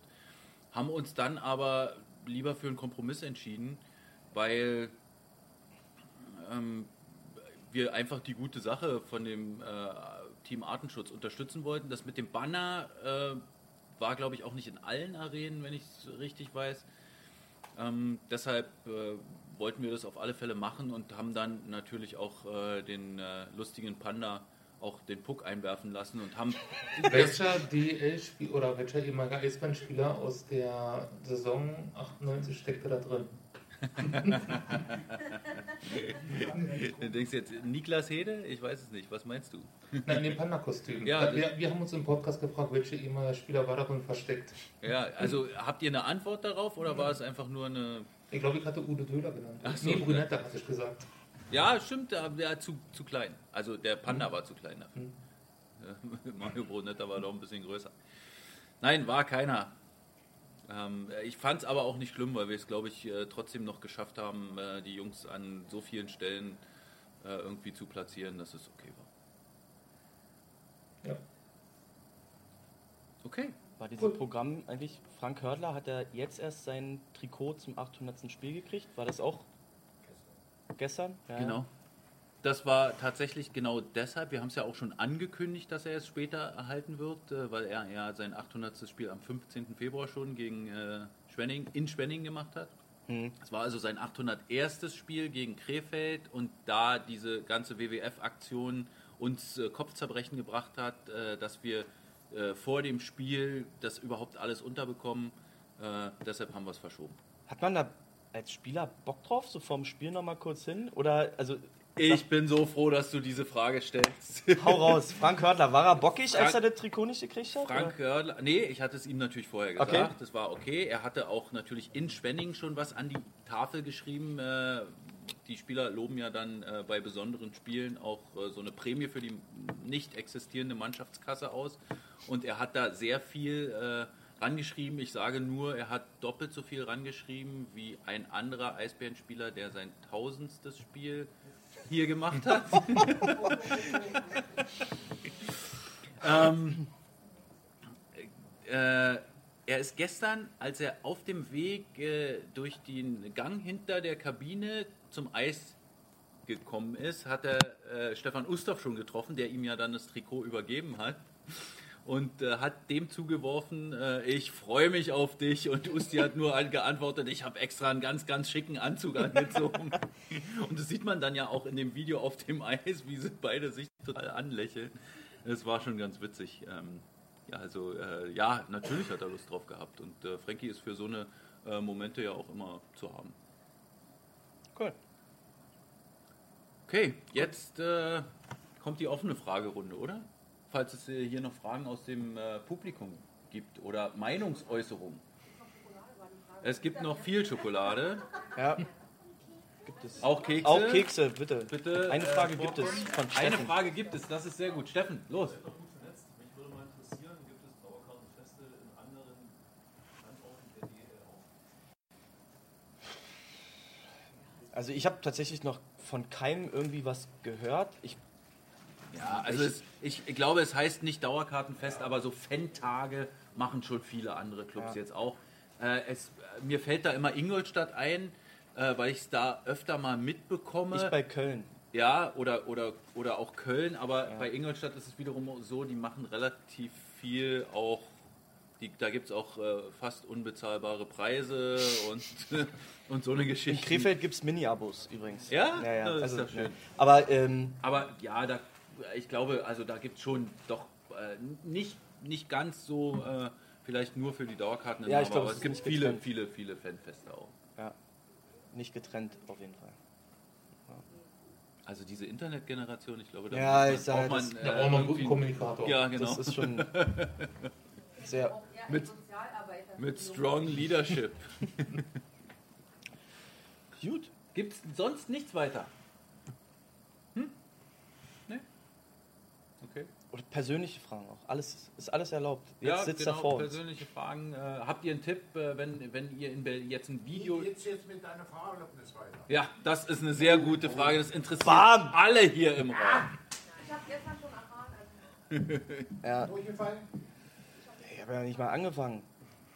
Haben uns dann aber lieber für einen Kompromiss entschieden, weil ähm, wir einfach die gute Sache von dem Team Artenschutz unterstützen wollten. Das mit dem Banner war, glaube ich, auch nicht in allen Arenen, wenn ich es richtig weiß. Ähm, deshalb äh, wollten wir das auf alle Fälle machen und haben dann natürlich auch äh, den äh, lustigen Panda auch den Puck einwerfen lassen und haben Welcher DL-Spiel oder welcher ehemaliger Eisbandspieler aus der Saison 98 steckte da drin? Du denkst jetzt, Niklas Hede? Ich weiß es nicht. Was meinst du? Nein, in dem Panda-Kostüm. Ja, wir, wir haben uns im Podcast gefragt, welcher ehemaliger Spieler war darin versteckt. Ja, also habt ihr eine Antwort darauf oder war es einfach nur eine. Ich glaube, ich hatte Udo Döler genannt. Ach so. nee, Brunetta hatte ich gesagt. Ja, stimmt, der zu, zu klein. Also der Panda war zu klein dafür. Ja, Mario Brunetta war doch ein bisschen größer. Nein, war keiner. Ähm, ich fand es aber auch nicht schlimm, weil wir es, glaube ich, äh, trotzdem noch geschafft haben, äh, die Jungs an so vielen Stellen äh, irgendwie zu platzieren, dass es okay war. Ja. Okay. War dieses Programm eigentlich, Frank Hördler hat er jetzt erst sein Trikot zum 800. Spiel gekriegt? War das auch gestern? Ja, Genau. Das war tatsächlich genau deshalb. Wir haben es ja auch schon angekündigt, dass er es später erhalten wird, äh, weil er ja sein 800. Spiel am 15. Februar schon gegen äh, Schwenning, in Schwenning gemacht hat. Mhm. Es war also sein 801. Spiel gegen Krefeld und da diese ganze WWF-Aktion uns äh, Kopfzerbrechen gebracht hat, äh, dass wir äh, vor dem Spiel das überhaupt alles unterbekommen. Äh, deshalb haben wir es verschoben. Hat man da als Spieler Bock drauf, so vorm Spiel nochmal kurz hin? Oder, also, Ich bin so froh, dass du diese Frage stellst. hau raus. Frank Hördler, war er bockig, als Frank- er das Trikot nicht gekriegt hat? Frank Hördler, nee, ich hatte es ihm natürlich vorher gesagt, Okay. das war okay. Er hatte auch natürlich in Schwenning schon was an die Tafel geschrieben. Äh, die Spieler loben ja dann äh, bei besonderen Spielen auch äh, so eine Prämie für die nicht existierende Mannschaftskasse aus. Und er hat da sehr viel äh, rangeschrieben. Ich sage nur, er hat doppelt so viel rangeschrieben wie ein anderer Eisbärenspieler, der sein tausendstes Spiel hier gemacht hat. ähm, äh, er ist gestern, als er auf dem Weg äh, durch den Gang hinter der Kabine zum Eis gekommen ist, hat er äh, Stefan Ustorf schon getroffen, der ihm ja dann das Trikot übergeben hat. Und äh, hat dem zugeworfen, äh, ich freue mich auf dich. Und Usti hat nur an- geantwortet, ich habe extra einen ganz, ganz schicken Anzug angezogen. Und das sieht man dann ja auch in dem Video auf dem Eis, wie sie beide sich total anlächeln. Es war schon ganz witzig. Ähm, ja, also äh, ja, natürlich hat er Lust drauf gehabt. Und äh, Frankie ist für so eine äh, Momente ja auch immer zu haben. Cool. Okay, jetzt äh, kommt die offene Fragerunde, oder? Falls es äh, hier noch Fragen aus dem äh, Publikum gibt oder Meinungsäußerungen. Es gibt noch viel Schokolade, Ja. Gibt es. auch Kekse. Auch Kekse, bitte. Bitte. Eine äh, Frage gibt es von Eine Steffen. Frage gibt es, das ist sehr gut. Steffen, los. Mich würde mal interessieren, gibt es Dauerkartenfeste in anderen Standorten der DEL auch? Also ich habe tatsächlich noch von keinem irgendwie was gehört. Ich, Ja, also es, ich, ich glaube, es heißt nicht Dauerkartenfest, aber so Fan-Tage machen schon viele andere Clubs Ja. jetzt auch. Äh, es, mir fällt da immer Ingolstadt ein, äh, weil ich es da öfter mal mitbekomme. ich bei Köln. Ja, oder, oder, oder auch Köln, aber bei Ingolstadt ist es wiederum so, die machen relativ viel auch, die, da gibt es auch äh, fast unbezahlbare Preise und, und so eine In Geschichte. Krefeld gibt es Mini-Abos übrigens. Ja? ja, ja. Das ist Also, doch schön. ja. Aber ähm, Aber ja, da, ich glaube, also da gibt es schon doch äh, nicht, nicht ganz so, äh, vielleicht nur für die Dauerkarten, Ja, ich glaube, aber es gibt viele, getrennt. viele, viele Fanfeste auch. nicht getrennt auf jeden Fall. Also diese Internetgeneration, ich glaube, da Ja, braucht man, das- braucht Da man, brauchen wir einen irgendwie- guten Kommunikator. Ja, genau. Das ist schon sehr. Mit-. Mit Strong Leadership. Gut. Gibt es sonst nichts weiter? Hm? Ne? Okay. Oder persönliche Fragen auch. Alles ist alles erlaubt. Jetzt Ja, sitzt genau, er vor uns. persönliche Fragen. Äh, habt ihr einen Tipp, äh, wenn, wenn ihr in Berlin jetzt ein Video... Jetzt, jetzt mit deiner Fahrerlaubnis weiter. Ja, das ist eine sehr gute Frage. Das interessiert Bam! alle hier im Raum. Ich habe gestern schon erfahren, also Ja, Durchgefallen? Ich habe ja nicht mal angefangen.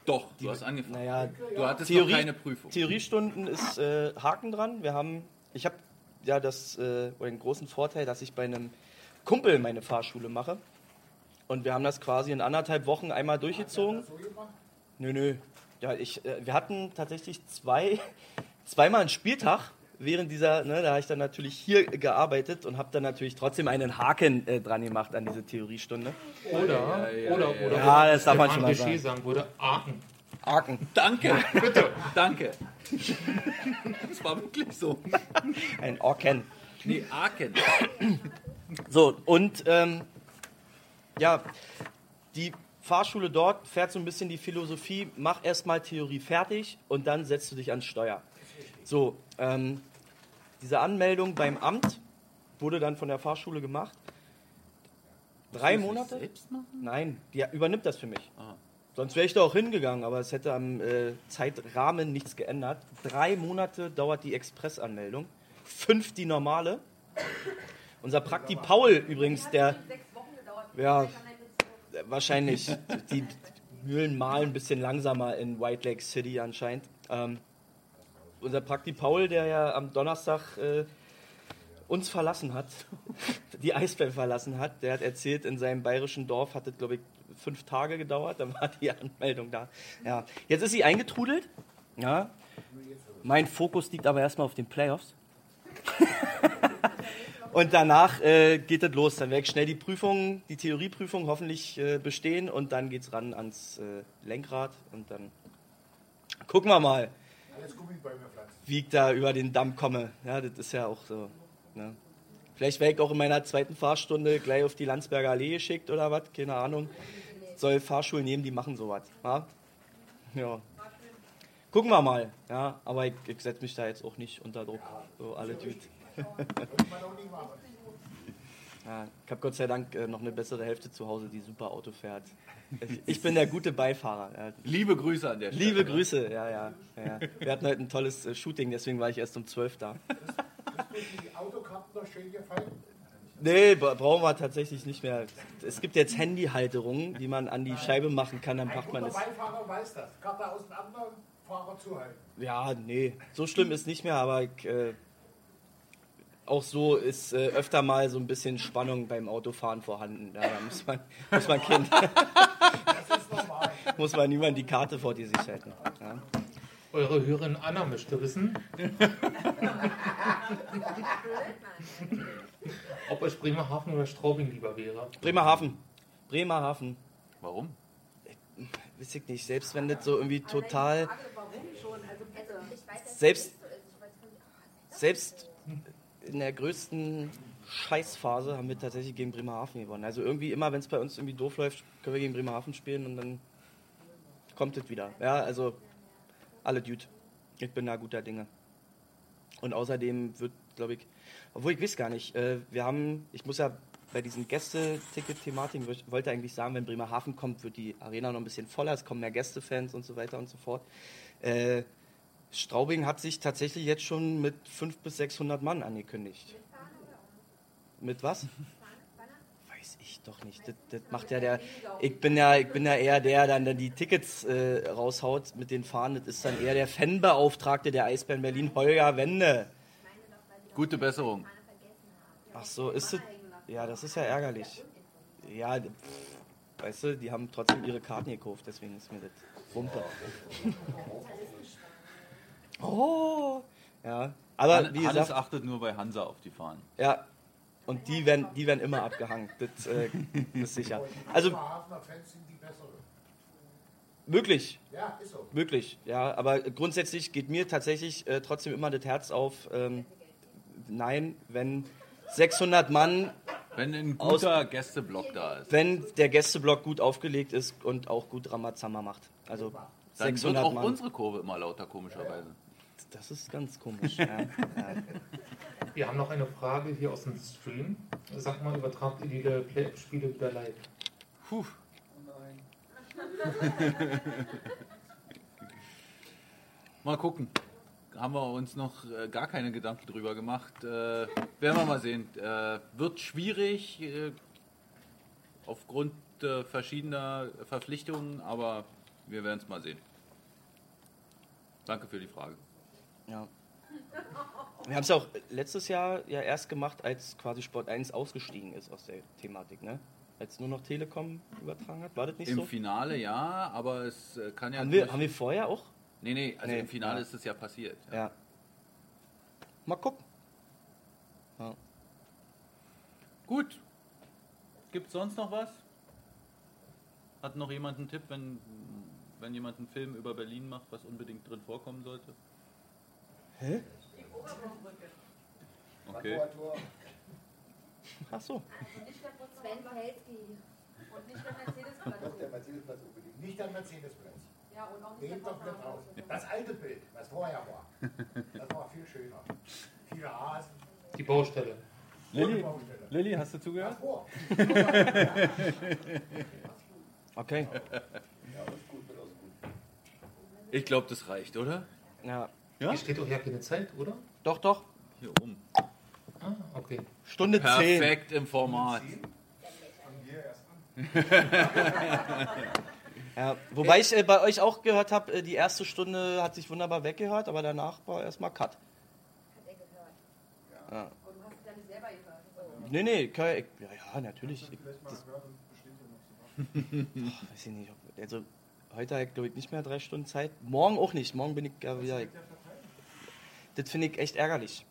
Doch, du hast angefangen. Naja, Du hattest Theorie- noch keine Prüfung. Theoriestunden ist äh, Haken dran. Wir haben, ich habe ja das, äh, oder den großen Vorteil, dass ich bei einem Kumpel meine Fahrschule mache. Und wir haben das quasi in anderthalb Wochen einmal durchgezogen. So gemacht? Nö, nö. Ja, ich, äh, wir hatten tatsächlich zwei, zweimal einen Spieltag während dieser, ne, da habe ich dann natürlich hier gearbeitet und habe dann natürlich trotzdem einen Haken äh, dran gemacht an diese Theoriestunde. Oder, Ja, oder, ja. oder, Ja, das darf man schon mal sagen. sagen würde, Aachen. Haken. Danke, bitte, danke. Das war wirklich so. Ein Orken. Nee, Aachen. So, und ähm, ja, die Fahrschule dort fährt so ein bisschen die Philosophie, mach erstmal Theorie fertig und dann setzt du dich ans Steuer. So, ähm, diese Anmeldung beim Amt wurde dann von der Fahrschule gemacht. Drei Monate? Selbst machen? Nein, die übernimmt das für mich. Ah. Sonst wäre ich da auch hingegangen, aber es hätte am äh, Zeitrahmen nichts geändert. Drei Monate dauert die Expressanmeldung, fünf die normale. Unser Prakti Paul übrigens, der ja äh, wahrscheinlich die Mühlen malen ein bisschen langsamer in White Lake City anscheinend. Ähm, unser Prakti Paul, der ja am Donnerstag äh, uns verlassen hat, die Eisbären verlassen hat, der hat erzählt, in seinem bayerischen Dorf hat es, glaube ich, fünf Tage gedauert, dann war die Anmeldung da. Ja. Jetzt ist sie eingetrudelt. Ja. Mein Fokus liegt aber erstmal auf den Playoffs. und danach äh, geht es los. Dann werde ich schnell die Prüfung, die Theorieprüfung hoffentlich äh, bestehen und dann geht es ran ans äh, Lenkrad und dann gucken wir mal. Wie ich da über den Damm komme. Ja, das ist ja auch so. Ne? Vielleicht werde ich auch in meiner zweiten Fahrstunde gleich auf die Landsberger Allee geschickt oder was, keine Ahnung. Soll Fahrschulen nehmen, die machen sowas. Ja? ja. Gucken wir mal. Ja, aber ich, ich setze mich da jetzt auch nicht unter Druck. So alle Dude. Ja, ich habe Gott sei Dank äh, noch eine bessere Hälfte zu Hause, die super Auto fährt. Ich, ich bin der gute Beifahrer. Ja. Liebe Grüße an der Stelle. Liebe Grüße, ja, ja, ja. Wir hatten heute ein tolles äh, Shooting, deswegen war ich erst um 12 da. Die Autokarten noch schön gefallen. Nee, bra- brauchen wir tatsächlich nicht mehr. Es gibt jetzt Handyhalterungen, die man an die Scheibe machen kann, dann macht man es. Beifahrer weiß das. Karte auseinander, Fahrer zuhalten. Ja, nee, so schlimm ist nicht mehr, aber ich, äh, auch so ist äh, öfter mal so ein bisschen Spannung beim Autofahren vorhanden. Ja, da muss man, muss man Kind, Das ist normal. muss man niemand die Karte vor die sich halten. Ja. Eure Hörerin Anna möchte wissen, ob euch Bremerhaven oder Straubing lieber wäre. Bremerhaven. Bremerhaven. Warum? Weiß ich nicht, selbst wenn das so irgendwie total. Warum schon? Also bitte. Selbst, selbst in der größten Scheißphase haben wir tatsächlich gegen Bremerhaven gewonnen. Also irgendwie immer, wenn es bei uns irgendwie doof läuft, können wir gegen Bremerhaven spielen und dann kommt es wieder. Ja, also alle Dude. Ich bin da guter Dinge. Und außerdem wird, glaube ich, obwohl ich weiß gar nicht, äh, wir haben, ich muss ja bei diesen Gäste-Ticket-Thematiken, wollte eigentlich sagen, wenn Bremerhaven kommt, wird die Arena noch ein bisschen voller, es kommen mehr Gästefans und so weiter und so fort. Äh, Straubing hat sich tatsächlich jetzt schon mit 500 bis 600 Mann angekündigt. Mit was? Weiß ich doch nicht. Das, das macht ja der. Ich bin ja, ich bin ja eher der, der dann die Tickets äh, raushaut mit den Fahnen. Das ist dann eher der Fanbeauftragte der Eisbären Berlin, Holger Wende. Gute Besserung. Ach so, ist es. Ja, das ist ja ärgerlich. Ja, pff, weißt du, die haben trotzdem ihre Karten gekauft, deswegen ist mir das Wumpe. oh! Ja, aber wie Hannes gesagt, achtet nur bei Hansa auf die Fahnen. ja. Und die werden, die werden immer abgehangen, das äh, ist sicher. Also Bremerhavener Fans sind die besseren. möglich, Ja, ist so. möglich, ja. Aber grundsätzlich geht mir tatsächlich äh, trotzdem immer das Herz auf. Ähm, nein, wenn 600 Mann Wenn ein Aus- guter Gästeblock da ist, wenn der Gästeblock gut aufgelegt ist und auch gut Ramazamba macht. Also dann wird 600 auch Mann. unsere Kurve immer lauter, komischerweise. Das ist ganz komisch. ja. Wir haben noch eine Frage hier aus dem Stream. Sag mal, übertragt ihr die Playoff-Spiele wieder live? Puh. Mal gucken. Haben wir uns noch äh, gar keine Gedanken drüber gemacht. Äh, werden wir mal sehen. Äh, wird schwierig äh, aufgrund äh, verschiedener Verpflichtungen, aber wir werden es mal sehen. Danke für die Frage. Ja. Wir haben es ja auch letztes Jahr ja erst gemacht, als quasi Sport 1 ausgestiegen ist aus der Thematik, ne? Als nur noch Telekom übertragen hat. War das nicht Im so? Finale ja, aber es äh, kann ja. Haben wir, haben wir vorher auch? nee, nee, also Nee, im Finale ja. ist es ja passiert. Ja. mal gucken. Ja. Gut. Gibt sonst noch was? Hat noch jemand einen Tipp, wenn, wenn jemand einen Film über Berlin macht, was unbedingt drin vorkommen sollte? Hä? Okay. Ach so. Sven Pahelski. Und nicht der Mercedes-Platz. Doch, der Mercedesplatz unbedingt. Nicht der Mercedesplatz. Ja, und auch nicht Nee, der doch nicht Posthaus. aus. Das alte Bild, was vorher war. Das war viel schöner. Viele Rasen. Die Baustelle. Lilly, Lilly, hast du zugehört? Vor. Okay. Ich glaube, das reicht, oder? Ja. Ja? Hier steht doch ja keine Zeit, oder? Doch, doch. Hier oben. Ah, okay. Stunde 10. Perfekt im Format. Ja, wobei ich äh, bei euch auch gehört habe, äh, die erste Stunde hat sich wunderbar weggehört, aber danach war erstmal Cut. Ja. Und du hast es ja nicht selber gehört. Nee, nee, kann, ich, ja, ja, natürlich. Ich, das, Ach, weiß ich nicht. Ob, also, heute habe ich, glaube ich, nicht mehr drei Stunden Zeit. Morgen auch nicht. Morgen bin ich ja wieder. Das finde ich echt ärgerlich.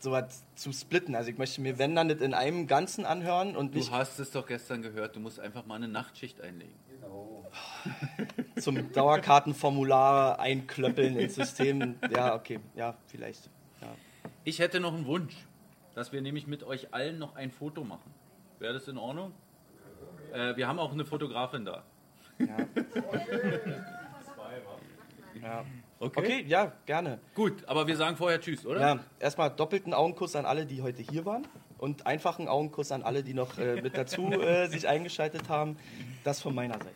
So was zu splitten. Also, ich möchte mir, wenn dann, das in einem Ganzen anhören und Du nicht hast es doch gestern gehört, du musst einfach mal eine Nachtschicht einlegen. zum Dauerkartenformular einklöppeln ins System. Ja, okay. Ja, vielleicht. Ja. Ich hätte noch einen Wunsch, dass wir nämlich mit euch allen noch ein Foto machen. Wäre das in Ordnung? Äh, wir haben auch eine Fotografin da. Ja. Okay. ja, gerne. Gut, aber wir sagen vorher Tschüss, oder? Ja, erstmal doppelten Augenkuss an alle, die heute hier waren. Und einfachen Augenkuss an alle, die noch äh, mit dazu äh, sich eingeschaltet haben. Das von meiner Seite.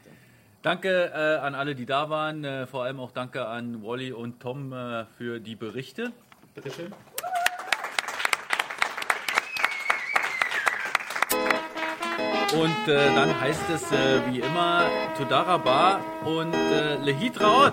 Danke äh, an alle, die da waren. Äh, vor allem auch danke an Wally und Tom äh, für die Berichte. Bitteschön. Und äh, dann heißt es äh, wie immer Todaraba und äh, Lehit Raot.